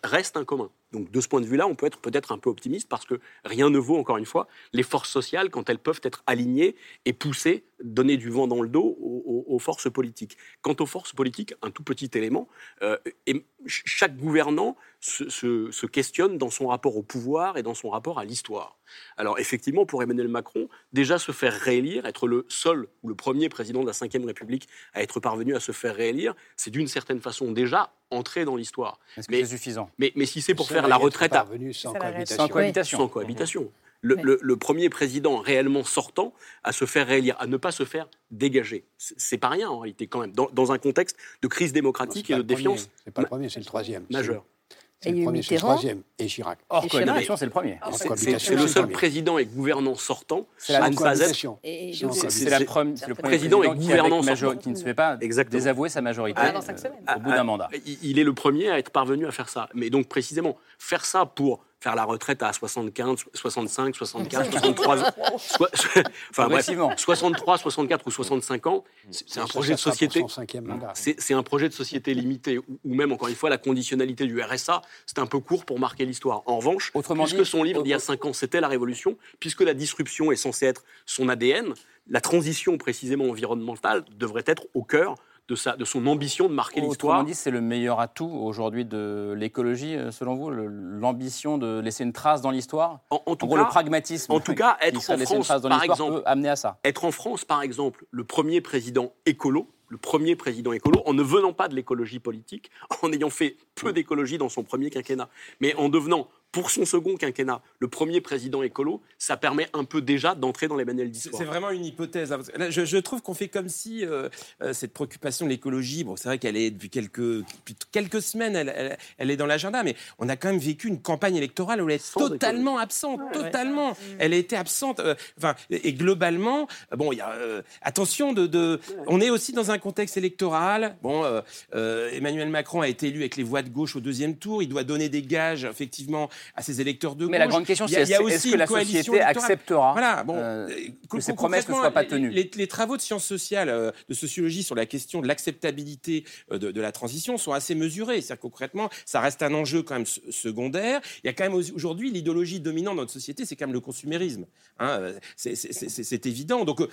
reste un commun. Donc de ce point de vue-là, on peut être peut-être un peu optimiste parce que rien ne vaut, encore une fois, les forces sociales quand elles peuvent être alignées et poussées, donner du vent dans le dos aux, forces politiques. Quant aux forces politiques, un tout petit élément, euh, et chaque gouvernant se, questionne dans son rapport au pouvoir et dans son rapport à l'histoire. Alors effectivement, pour Emmanuel Macron, déjà se faire réélire, être le seul ou le premier président de la Ve République à être parvenu à se faire réélire, c'est d'une certaine façon déjà entrer dans l'histoire. Est-ce que c'est suffisant? mais, mais si c'est pour faire la retraite à... sans, cohabitation. Sans cohabitation. le, le- le premier président réellement sortant à se faire réélire, à ne pas se faire dégager. C'est pas rien en réalité quand même, dans, dans un contexte de crise démocratique C'est et de défiance C'est pas le premier, c'est le troisième. majeur. A le eu premier, c'est le Mitterrand. troisième. Et Chirac. Hors Et cohabitation, c'est le premier. C'est- le seul président et gouvernant sortant C'est la à ne pas être cohabitation. Et C'est la le premier président et gouvernant sortant. qui ne se fait pas Exactement. désavouer sa majorité. Ah, dans cinq semaines. Au bout d'un mandat. Il il est le premier à être parvenu à faire ça. Mais donc, précisément, faire ça pour faire la retraite à 75, 65, 75, 63 ans. Soit- enfin, bref, Progressivement. 63, 64 ou 65 ans, c'est c'est un projet de société. C'est c'est un projet de société limité, ou, ou même, encore une fois, la conditionnalité du RSA, c'est un peu court pour marquer l'histoire. En revanche, Autrement puisque dit, son livre d'il y a 5 ans, c'était la révolution, puisque la disruption est censée être son ADN, la transition précisément environnementale devrait être au cœur de, sa, de son ambition de marquer Autrement l'histoire. dit, c'est le meilleur atout aujourd'hui de l'écologie, euh, selon vous, l'ambition de laisser une trace dans l'histoire? En, en tout En gros, cas, le pragmatisme. en tout cas, être en France, trace dans par l'histoire exemple, amener à ça. être en France, par exemple, le premier président écolo, le premier président écolo, en ne venant pas de l'écologie politique, en ayant fait peu d'écologie dans son premier quinquennat, mais en devenant, pour son second quinquennat, le premier président écolo, ça permet un peu déjà d'entrer dans les manuels C'est d'histoire. c'est vraiment une hypothèse. hein, je, je trouve qu'on fait comme si euh, euh, cette préoccupation de l'écologie, bon, c'est vrai qu'elle est depuis quelques, depuis quelques semaines, elle, elle- elle est dans l'agenda, mais on a quand même vécu une campagne électorale où elle est Sans totalement absente, totalement. Elle a été absente. euh, Enfin, et et globalement, bon, il y a euh, attention de, de- on est aussi dans un contexte électoral. Bon, euh, euh, Emmanuel Macron a été élu avec les voix de gauche au deuxième tour. Il doit donner des gages, effectivement, à ses électeurs de gauche. Mais la grande question, c'est est-ce que la société acceptera Voilà, bon, euh, euh, que ces promesses ne soient pas tenues Les, les travaux de sciences sociales, euh, de sociologie sur la question de l'acceptabilité de, de la transition sont assez mesurés. C'est-à-dire concrètement, ça reste un enjeu quand même se- secondaire. Il y a quand même aujourd'hui l'idéologie dominante dans notre société, c'est quand même le consumérisme. Hein, c'est- évident. Donc euh,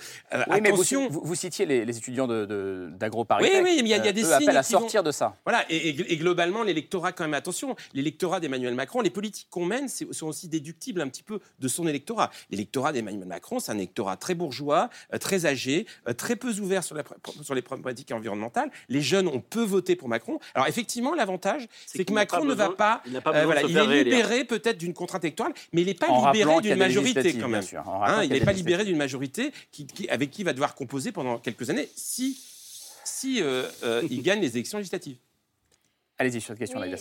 Oui, mais vous, attention. vous, vous citez les, les étudiants d'agro de, d'Agro Oui, oui, mais il y a, il y a des signes à vont- sortir de ça. Voilà, et, et- et globalement, l'électorat, quand même, attention, l'électorat d'Emmanuel Macron, les politiques qu'on mène sont aussi déductibles un petit peu de son électorat. L'électorat d'Emmanuel Macron, c'est un électorat très bourgeois, euh, très âgé, euh, très peu ouvert sur, la, pr- sur les problématiques environnementales. Les jeunes ont peu voté pour Macron. Alors, effectivement, l'avantage, c'est que Macron pas ne va pas. il pas euh, voilà, il est libéré peut-être d'une contrainte électorale, mais il n'est pas En rappelant libéré d'une majorité quand même. sûr. Hein, il n'est pas libéré d'une majorité qui, qui- avec qui il va devoir composer pendant quelques années si, si euh, euh, il *laughs* gagne les élections législatives. Allez-y sur cette question-là, Oui,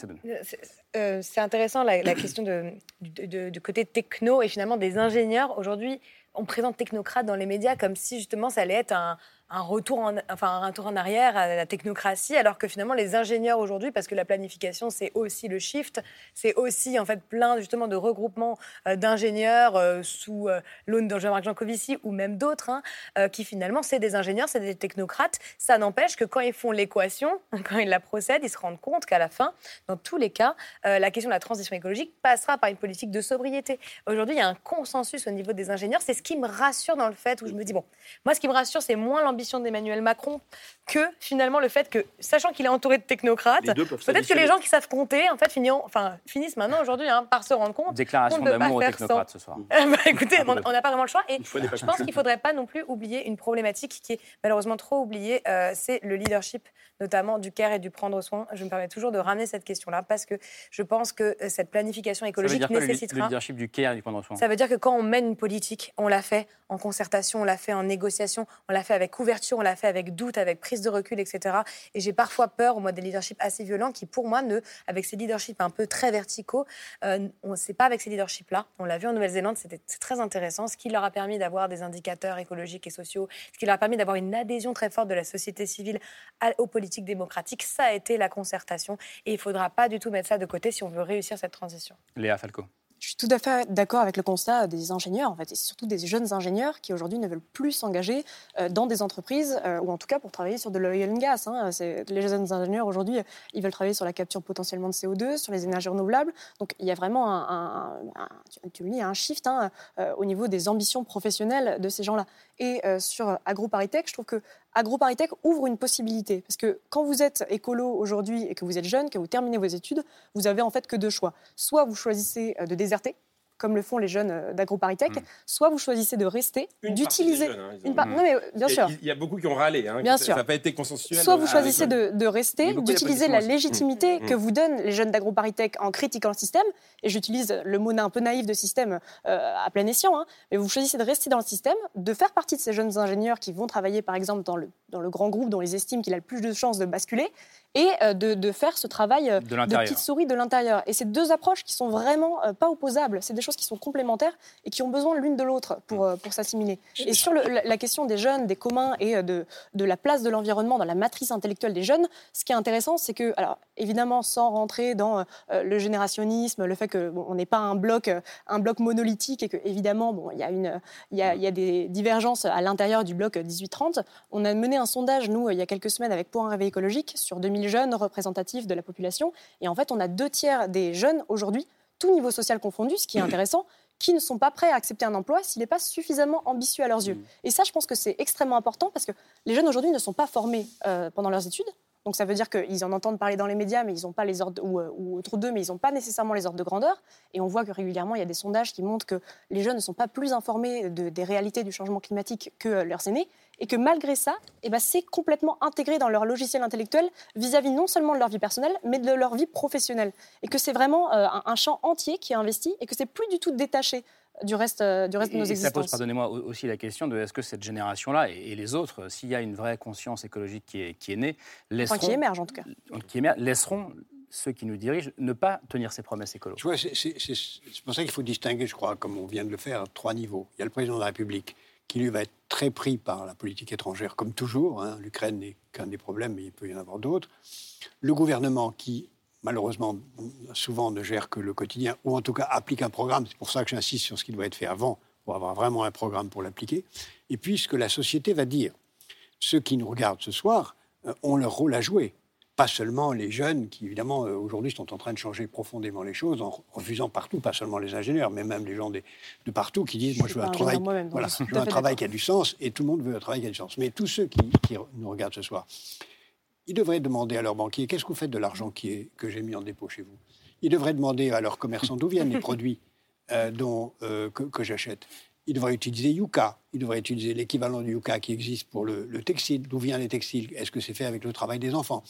c'est- euh, C'est intéressant la, la question de, de- de- du côté techno et finalement des ingénieurs. Aujourd'hui, on présente technocrate dans les médias comme si justement ça allait être un, un retour en, enfin, un retour en arrière à la technocratie, alors que finalement les ingénieurs aujourd'hui, parce que la planification c'est aussi le shift, c'est aussi en fait plein justement de regroupements euh, d'ingénieurs euh, sous euh, l'aune de Jean-Marc Jancovici ou même d'autres, hein, euh, qui finalement c'est des ingénieurs, c'est des technocrates. Ça n'empêche que quand ils font l'équation, *laughs* quand ils la procèdent, ils se rendent compte qu'à la fin, dans tous les cas, la question de la transition écologique passera par une politique de sobriété. Aujourd'hui, il y a un consensus au niveau des ingénieurs. C'est ce qui me rassure dans le fait où je me dis, bon, moi, ce qui me rassure, c'est moins l'ambition d'Emmanuel Macron que finalement le fait que, sachant qu'il est entouré de technocrates, peut-être que les gens qui savent compter, en fait, finiront, enfin, finissent maintenant, aujourd'hui, hein, par se rendre compte. Déclaration d'amour aux technocrates sans. ce soir. Bah, *laughs* écoutez, on n'a pas vraiment le choix. Et je pense qu'il ne faudrait pas non plus oublier une problématique qui est malheureusement trop oubliée, euh, c'est le leadership, notamment du care et du prendre soin. Je me permets toujours de ramener cette question-là parce que je pense que euh, cette planification Ça veut écologique dire quoi, le, li- le nécessitera. leadership du CARE et du prendre soin? Ça veut dire que quand on mène une politique, on l'a fait en concertation, on l'a fait en négociation, on l'a fait avec ouverture, on l'a fait avec doute, avec prise de recul, etc. Et j'ai parfois peur, moi, des leaderships assez violents qui, pour moi, ne, avec ces leaderships un peu très verticaux, euh, on ne sait pas avec ces leaderships-là. On l'a vu en Nouvelle-Zélande, c'était très intéressant, ce qui leur a permis d'avoir des indicateurs écologiques et sociaux, ce qui leur a permis d'avoir une adhésion très forte de la société civile à- aux politiques démocratiques. Ça a été la concertation. Et il ne faudra pas du tout mettre ça de côté si on veut réussir cette transition. Léa Falco. Je suis tout à fait d'accord avec le constat des ingénieurs, en fait, et surtout des jeunes ingénieurs qui aujourd'hui ne veulent plus s'engager euh, dans des entreprises, euh, ou en tout cas pour travailler sur de l'oil and gas. hein. Les jeunes ingénieurs aujourd'hui, ils veulent travailler sur la capture potentiellement de CO2, sur les énergies renouvelables. Donc il y a vraiment un, un- un- tu- me dis, un shift hein, euh, au niveau des ambitions professionnelles de ces gens-là. Et euh, sur AgroParisTech, je trouve que AgroParisTech ouvre une possibilité. Parce que quand vous êtes écolo aujourd'hui et que vous êtes jeune, que vous terminez vos études, vous avez en fait que deux choix. Soit vous choisissez euh, de déserter, comme le font les jeunes euh, d'AgroParisTech, soit vous choisissez de rester, d'utiliser. hein, ont- par- Non, mais euh, bien Il y sûr. a- Il y a beaucoup qui ont râlé. Hein, Bien sûr. Ça n'a pas été consensuel. Soit vous à choisissez de, de rester, d'utiliser la aussi. légitimité Mmh. que vous donnent les jeunes d'AgroParisTech en critiquant le système, et j'utilise le mot un peu naïf de système euh, à plein escient, hein, mais vous choisissez de rester dans le système, de faire partie de ces jeunes ingénieurs qui vont travailler par exemple dans le, dans le grand groupe dont ils estiment qu'il a le plus de chances de basculer, et euh, de, de faire ce travail euh, De de, petite souris de l'intérieur. Et c'est deux approches qui sont vraiment euh, pas opposables, c'est des choses qui sont complémentaires et qui ont besoin l'une de l'autre pour, pour s'assimiler. Et sur le- la, question des jeunes, des communs et de, de la place de l'environnement dans la matrice intellectuelle des jeunes, ce qui est intéressant, c'est que, alors évidemment, sans rentrer dans le générationnisme, le fait qu'on on n'est pas un bloc, un bloc monolithique et que évidemment, bon, il y a une, y a, y a des divergences à l'intérieur du bloc 18-30. On a mené un sondage nous il y a quelques semaines avec Pour un réveil écologique sur 2000 jeunes représentatifs de la population, et en fait, on a deux tiers des jeunes aujourd'hui, tout niveau social confondu, ce qui est intéressant qui ne sont pas prêts à accepter un emploi s'il n'est pas suffisamment ambitieux à leurs yeux. Et ça, je pense que c'est extrêmement important parce que les jeunes aujourd'hui ne sont pas formés euh, pendant leurs études. Donc ça veut dire qu'ils en entendent parler dans les médias, mais ils n'ont pas les ordres, ou, euh, ou autour d'eux, mais ils n'ont pas nécessairement les ordres de grandeur. Et on voit que régulièrement, il y a des sondages qui montrent que les jeunes ne sont pas plus informés de- des réalités du changement climatique que euh, leurs aînés, et que malgré ça, eh ben, c'est complètement intégré dans leur logiciel intellectuel vis-à-vis non seulement de leur vie personnelle, mais de leur vie professionnelle. Et que c'est vraiment euh, un, un champ entier qui est investi, et que c'est plus du tout détaché du reste, euh, du reste de nos Et ça pose, existences. pardonnez-moi, au- aussi la question de est-ce que cette génération-là et, et les autres, euh, s'il y a une vraie conscience écologique qui est, qui est née, laisseront, qui émerge, en tout cas. qui émerge, laisseront ceux qui nous dirigent ne pas tenir ces promesses écolo. Tu vois, c'est- c'est c'est- c'est pour ça qu'il faut distinguer, je crois, comme on vient de le faire, trois niveaux. Il y a le président de la République qui, lui, va être très pris par la politique étrangère, comme toujours. hein. L'Ukraine n'est qu'un des problèmes, mais il peut y en avoir d'autres. Le gouvernement qui, malheureusement, souvent ne gère que le quotidien, ou en tout cas applique un programme. C'est pour ça que j'insiste sur ce qui doit être fait avant, pour avoir vraiment un programme pour l'appliquer. Et puis, ce que la société va dire. Ceux qui nous regardent ce soir euh, ont leur rôle à jouer. Pas seulement les jeunes qui, évidemment, euh, aujourd'hui sont en train de changer profondément les choses en refusant partout, pas seulement les ingénieurs, mais même les gens des- de partout qui disent Moi, je veux un travail, voilà, je veux un travail qui a du sens et tout le monde veut un travail qui a du sens. Mais tous ceux qui, qui nous regardent ce soir, ils devraient demander à leur banquier Qu'est-ce que vous faites de l'argent qui est, que j'ai mis en dépôt chez vous? Ils devraient demander à leurs commerçants d'où viennent les produits *laughs* euh, dont, euh, que, que j'achète. Ils devraient utiliser Yuka. Ils devraient utiliser l'équivalent du Yuka qui existe pour le, le textile. D'où viennent les textiles? Est-ce que c'est fait avec le travail des enfants?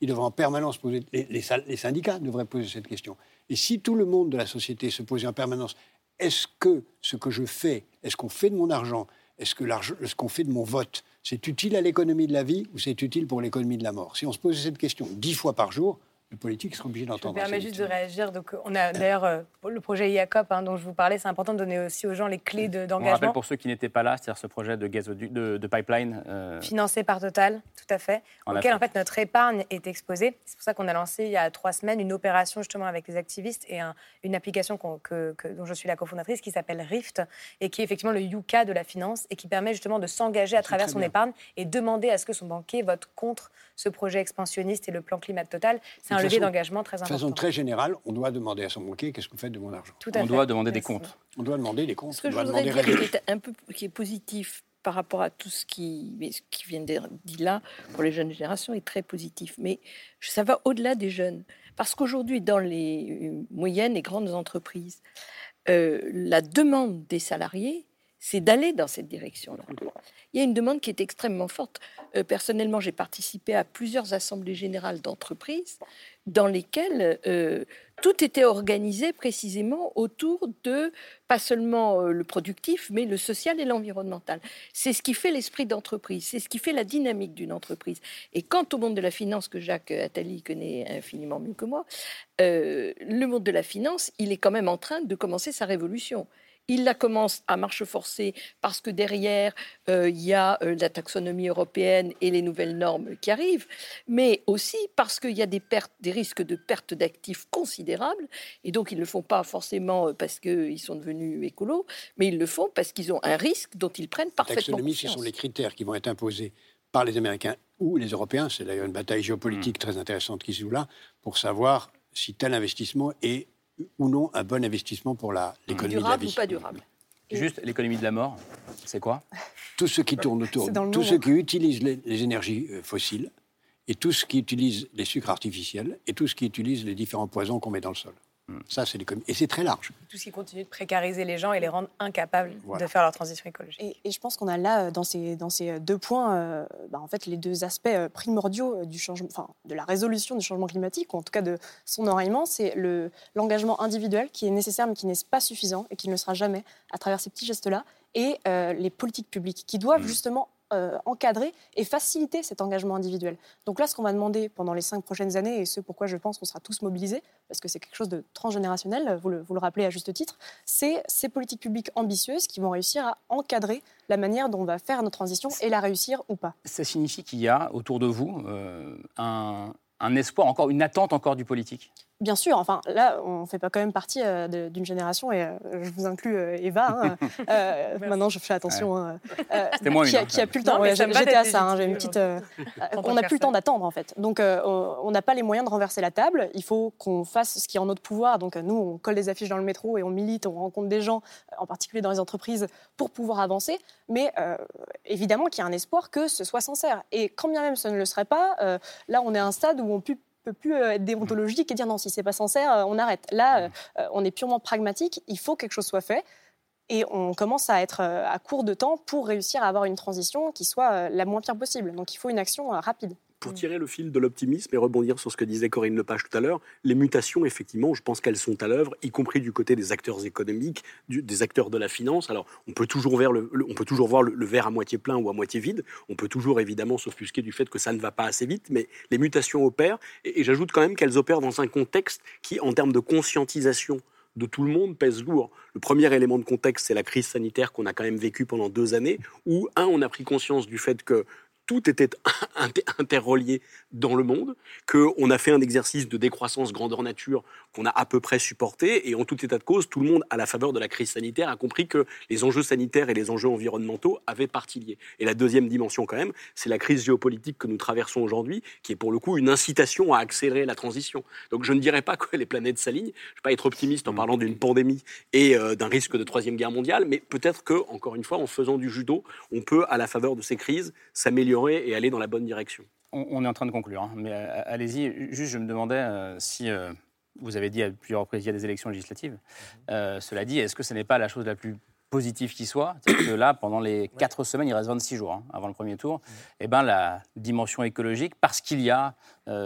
Ils devraient en permanence poser. Les, les sal- les syndicats devraient poser cette question. Et si tout le monde de la société se posait en permanence est-ce que ce que je fais, est-ce qu'on fait de mon argent, est-ce que ce qu'on fait de mon vote, c'est utile à l'économie de la vie ou c'est utile pour l'économie de la mort? Si on se posait cette question dix fois par jour, le politique serait obligé Je me d'entendre. permets juste de réagir. Donc, on a d'ailleurs euh, le projet IACOP hein, dont je vous parlais. C'est important de donner aussi aux gens les clés de- On rappelle d'engagement. pour ceux qui n'étaient pas là, c'est-à-dire ce projet de, gazoduc, de, de pipeline. euh, financé par Total, tout à fait, En auquel en fait notre épargne est exposée. C'est pour ça qu'on a lancé il y a trois semaines une opération justement avec les activistes et un- une application qu'on- que- que- dont je suis la cofondatrice qui s'appelle Rift et qui est effectivement le Yuka de la finance et qui permet justement de s'engager à travers son bien. épargne et demander à ce que son banquier vote contre ce projet expansionniste et le plan climat de Total. C'est un levier d'engagement très De important. façon très générale, on doit demander à son banquier qu'est-ce que vous faites de mon argent. Tout à on fait. doit demander des comptes. On doit demander des comptes. Ce que on je voudrais dire qui est un peu qui est positif par rapport à tout ce qui, mais ce qui vient d'être dit là pour les jeunes générations est très positif. Mais ça va au-delà des jeunes. Parce qu'aujourd'hui, dans les euh, moyennes et grandes entreprises, euh, la demande des salariés, c'est d'aller dans cette direction-là. Il y a une demande qui est extrêmement forte. Euh, personnellement, j'ai participé à plusieurs assemblées générales d'entreprises dans lesquelles euh, tout était organisé précisément autour de pas seulement euh, le productif, mais le social et l'environnemental. C'est ce qui fait l'esprit d'entreprise, c'est ce qui fait la dynamique d'une entreprise. Et quant au monde de la finance, que Jacques Attali connaît infiniment mieux que moi, le monde de la finance, il est quand même en train de commencer sa révolution. Il la commence à marche forcée parce que derrière, euh, il y a euh, la taxonomie européenne et les nouvelles normes qui arrivent, mais aussi parce qu'il y a des pertes, des risques de perte d'actifs considérables, et donc ils ne le font pas forcément euh, parce qu'ils sont devenus écolos, mais ils le font parce qu'ils ont un risque dont ils prennent La parfaitement taxonomie, ce conscience. sont les critères qui vont être imposés par les Américains ou les Européens. C'est d'ailleurs une bataille géopolitique Hmm. très intéressante qui se joue là pour savoir si tel investissement est ou non un bon investissement pour la- l'économie de la Durable vie. ou pas durable Juste l'économie de la mort, c'est quoi? Tout ce qui tourne autour, ceux hein. qui utilisent les, les énergies euh, fossiles et tout ce qui utilise les sucres artificiels et tout ce qui utilise les différents poisons qu'on met dans le sol. Ça, c'est. Et c'est très large. Tout ce qui continue de précariser les gens et les rendre incapables de faire leur transition écologique. Et, je pense qu'on a là, euh, dans ces, dans ces deux points, euh, bah, en fait, les deux aspects euh, primordiaux du changement, enfin, de la résolution du changement climatique, ou en tout cas de son enraillement, c'est l'engagement individuel qui est nécessaire mais qui n'est pas suffisant et qui ne le sera jamais à travers ces petits gestes-là, et les politiques publiques qui doivent mmh. justement euh, encadrer et faciliter cet engagement individuel. Donc là, ce qu'on va demander pendant les cinq prochaines années, et ce pourquoi je pense qu'on sera tous mobilisés, parce que c'est quelque chose de transgénérationnel, vous le, vous le rappelez à juste titre, c'est ces politiques publiques ambitieuses qui vont réussir à encadrer la manière dont on va faire notre transition et la réussir ou pas. Ça signifie qu'il y a autour de vous euh, un, un espoir, encore une attente encore du politique? Bien sûr, enfin là, on ne fait pas quand même partie euh, d'une génération, et euh, je vous inclus euh, Eva, hein, *laughs* maintenant je fais attention, hein, moi qui, a, qui, a, plus le temps, j'étais à ça, hein, j'ai une petite... on n'a plus le temps d'attendre en fait, donc on n'a pas les moyens de renverser la table, il faut qu'on fasse ce qui est en notre pouvoir, donc nous on colle des affiches dans le métro et on milite, on rencontre des gens, en particulier dans les entreprises, pour pouvoir avancer, mais évidemment qu'il y a un espoir que ce soit sincère, et quand bien même ce ne le serait pas, là on est à un stade où on peut plus euh, être déontologique et dire non, si c'est pas sincère, euh, on arrête. Là, euh, on est purement pragmatique. Il faut que quelque chose soit fait. Et on commence à être à court de temps pour réussir à avoir une transition qui soit la moins pire possible. Donc il faut une action rapide. Pour tirer le fil de l'optimisme et rebondir sur ce que disait Corinne Lepage tout à l'heure, les mutations, effectivement, je pense qu'elles sont à l'œuvre, y compris du côté des acteurs économiques, des acteurs de la finance. Alors, on peut toujours, le, on peut toujours voir le, verre à moitié plein ou à moitié vide. On peut toujours, évidemment, s'offusquer du fait que ça ne va pas assez vite, mais les mutations opèrent. Et, et j'ajoute quand même qu'elles opèrent dans un contexte qui, en termes de conscientisation de tout le monde pèse lourd. Le premier élément de contexte, c'est la crise sanitaire qu'on a quand même vécue pendant deux années, où, un, on a pris conscience du fait que tout était *laughs* interrelié dans le monde, qu'on a fait un exercice de décroissance grandeur nature qu'on a à peu près supporté, et en tout état de cause, tout le monde, à la faveur de la crise sanitaire, a compris que les enjeux sanitaires et les enjeux environnementaux avaient partie liée. Et la deuxième dimension, quand même, c'est la crise géopolitique que nous traversons aujourd'hui, qui est pour le coup une incitation à accélérer la transition. Donc je ne dirais pas *laughs* que les planètes s'alignent, je ne vais pas être optimiste en parlant d'une pandémie et euh, d'un risque de troisième guerre mondiale, mais peut-être que, encore une fois, en faisant du judo, on peut, à la faveur de ces crises, s'améliorer et aller dans la bonne direction. On, est en train de conclure, hein, mais euh, allez-y. Juste, je me demandais euh, si euh, vous avez dit à plusieurs reprises qu'il y a des élections législatives. Mhm. cela dit, est-ce que ce n'est pas la chose la plus positive qui soit? Que là, pendant les quatre semaines, il reste 26 jours hein, avant le premier tour, mhm. et eh ben, la dimension écologique, parce qu'il y a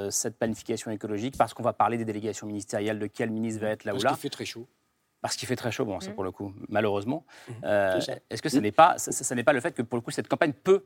cette planification écologique, parce qu'on va parler des délégations ministérielles, de quel ministre va être là ou là. Parce qu'il fait très chaud parce qu'il fait très chaud, bon, c'est mhm. pour le coup, malheureusement. Est-ce que ce n'est pas, ce n'est pas le fait que pour le coup cette campagne peut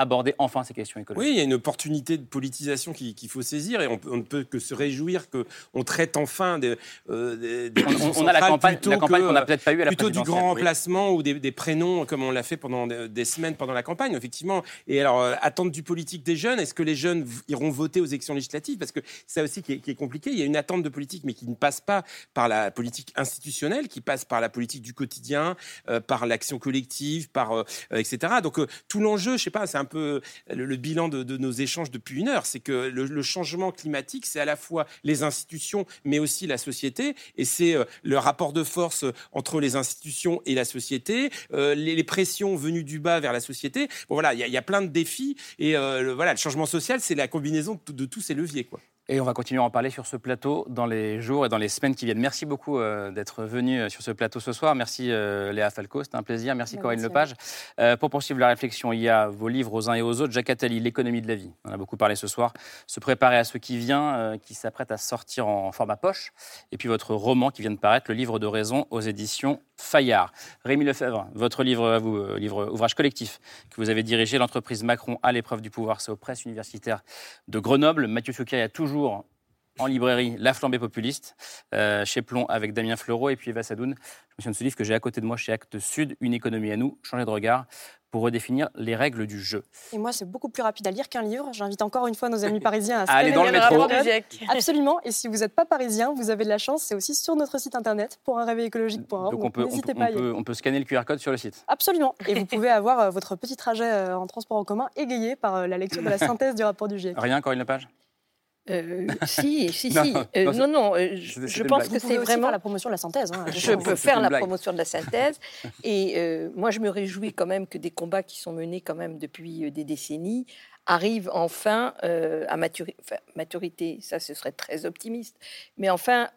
aborder enfin ces questions écologiques. Oui, il y a une opportunité de politisation qu'il faut saisir et on, ne peut que se réjouir qu'on traite enfin des, euh, on, a la campagne, qu'on n'a peut-être pas eu à la Plutôt du grand remplacement ou des, prénoms comme on l'a fait pendant des semaines pendant la campagne, effectivement. Et alors, euh, attente du politique des jeunes, est-ce que les jeunes iront voter aux élections législatives? Parce que c'est ça aussi qui est, compliqué. Il y a une attente de politique, mais qui ne passe pas par la politique institutionnelle, qui passe par la politique du quotidien, euh, par l'action collective, par etc. Donc tout l'enjeu, je sais pas, c'est un peu le, bilan de, nos échanges depuis une heure. C'est que le, changement climatique, c'est à la fois les institutions, mais aussi la société. Et c'est euh, le rapport de force entre les institutions et la société, euh, les, pressions venues du bas vers la société. Bon, voilà, il y, a plein de défis. Et euh, le, voilà, le changement social, c'est la combinaison de, de tous ces leviers. Quoi. Et on va continuer à en parler sur ce plateau dans les jours et dans les semaines qui viennent. Merci beaucoup euh, d'être venu euh, sur ce plateau ce soir. Merci euh, Léa Falco, c'était un plaisir. Merci Corinne Lepage. pour poursuivre la réflexion, il y a vos livres aux uns et aux autres. Jacques Attali, L'économie de la vie. On a beaucoup parlé ce soir. Se préparer à ce qui vient, qui s'apprête à sortir en format poche. Et puis votre roman qui vient de paraître, Le livre de raison aux éditions Fayard. Rémi Lefebvre, votre livre à vous, livre ouvrage collectif que vous avez dirigé, l'entreprise Macron à l'épreuve du pouvoir, c'est aux presses universitaires de Grenoble. Mathieu Souquet a toujours en librairie La Flambée Populiste, euh, chez Plomb avec Damien Fleureau et puis Eva Sadoun. Je me souviens de ce livre que j'ai à côté de moi chez Actes Sud, Une économie à nous, changer de regard pour redéfinir les règles du jeu. Et moi, c'est beaucoup plus rapide à lire qu'un livre. J'invite encore une fois nos amis parisiens à, *laughs* aller dans le métro. Absolument. Et si vous n'êtes pas parisien, vous avez de la chance. C'est aussi sur notre site internet pour un réveil écologique.org. Donc on peut, on, pas peut, on peut scanner le QR code sur le site. Absolument. Et vous *laughs* pouvez avoir euh, votre petit trajet euh, en transport en commun égayé par la lecture de la *laughs* synthèse du rapport du GIEC. Rien, Corinne Lepage euh, si, si, si. Euh, non, non, euh, je, pense que c'est vraiment la promotion de la synthèse. Hein. je peux faire la promotion de la synthèse. Et moi, je me réjouis quand même que des combats qui sont menés quand même depuis des décennies arrivent enfin à maturité, ça ce serait très optimiste, mais enfin,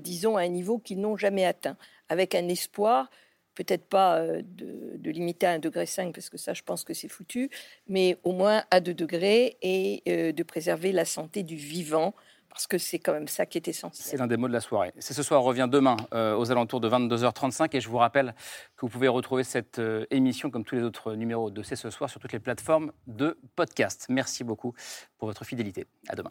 disons, à un niveau qu'ils n'ont jamais atteint, avec un espoir peut-être pas de, de, limiter à 1,5 degré parce que ça, je pense que c'est foutu, mais au moins à 2 degrés et de préserver la santé du vivant parce que c'est quand même ça qui est essentiel. C'est l'un des mots de la soirée. C'est ce soir, on revient demain euh, aux alentours de 22h35 et je vous rappelle que vous pouvez retrouver cette euh, émission comme tous les autres numéros de C'est ce soir sur toutes les plateformes de podcast. Merci beaucoup pour votre fidélité. À demain.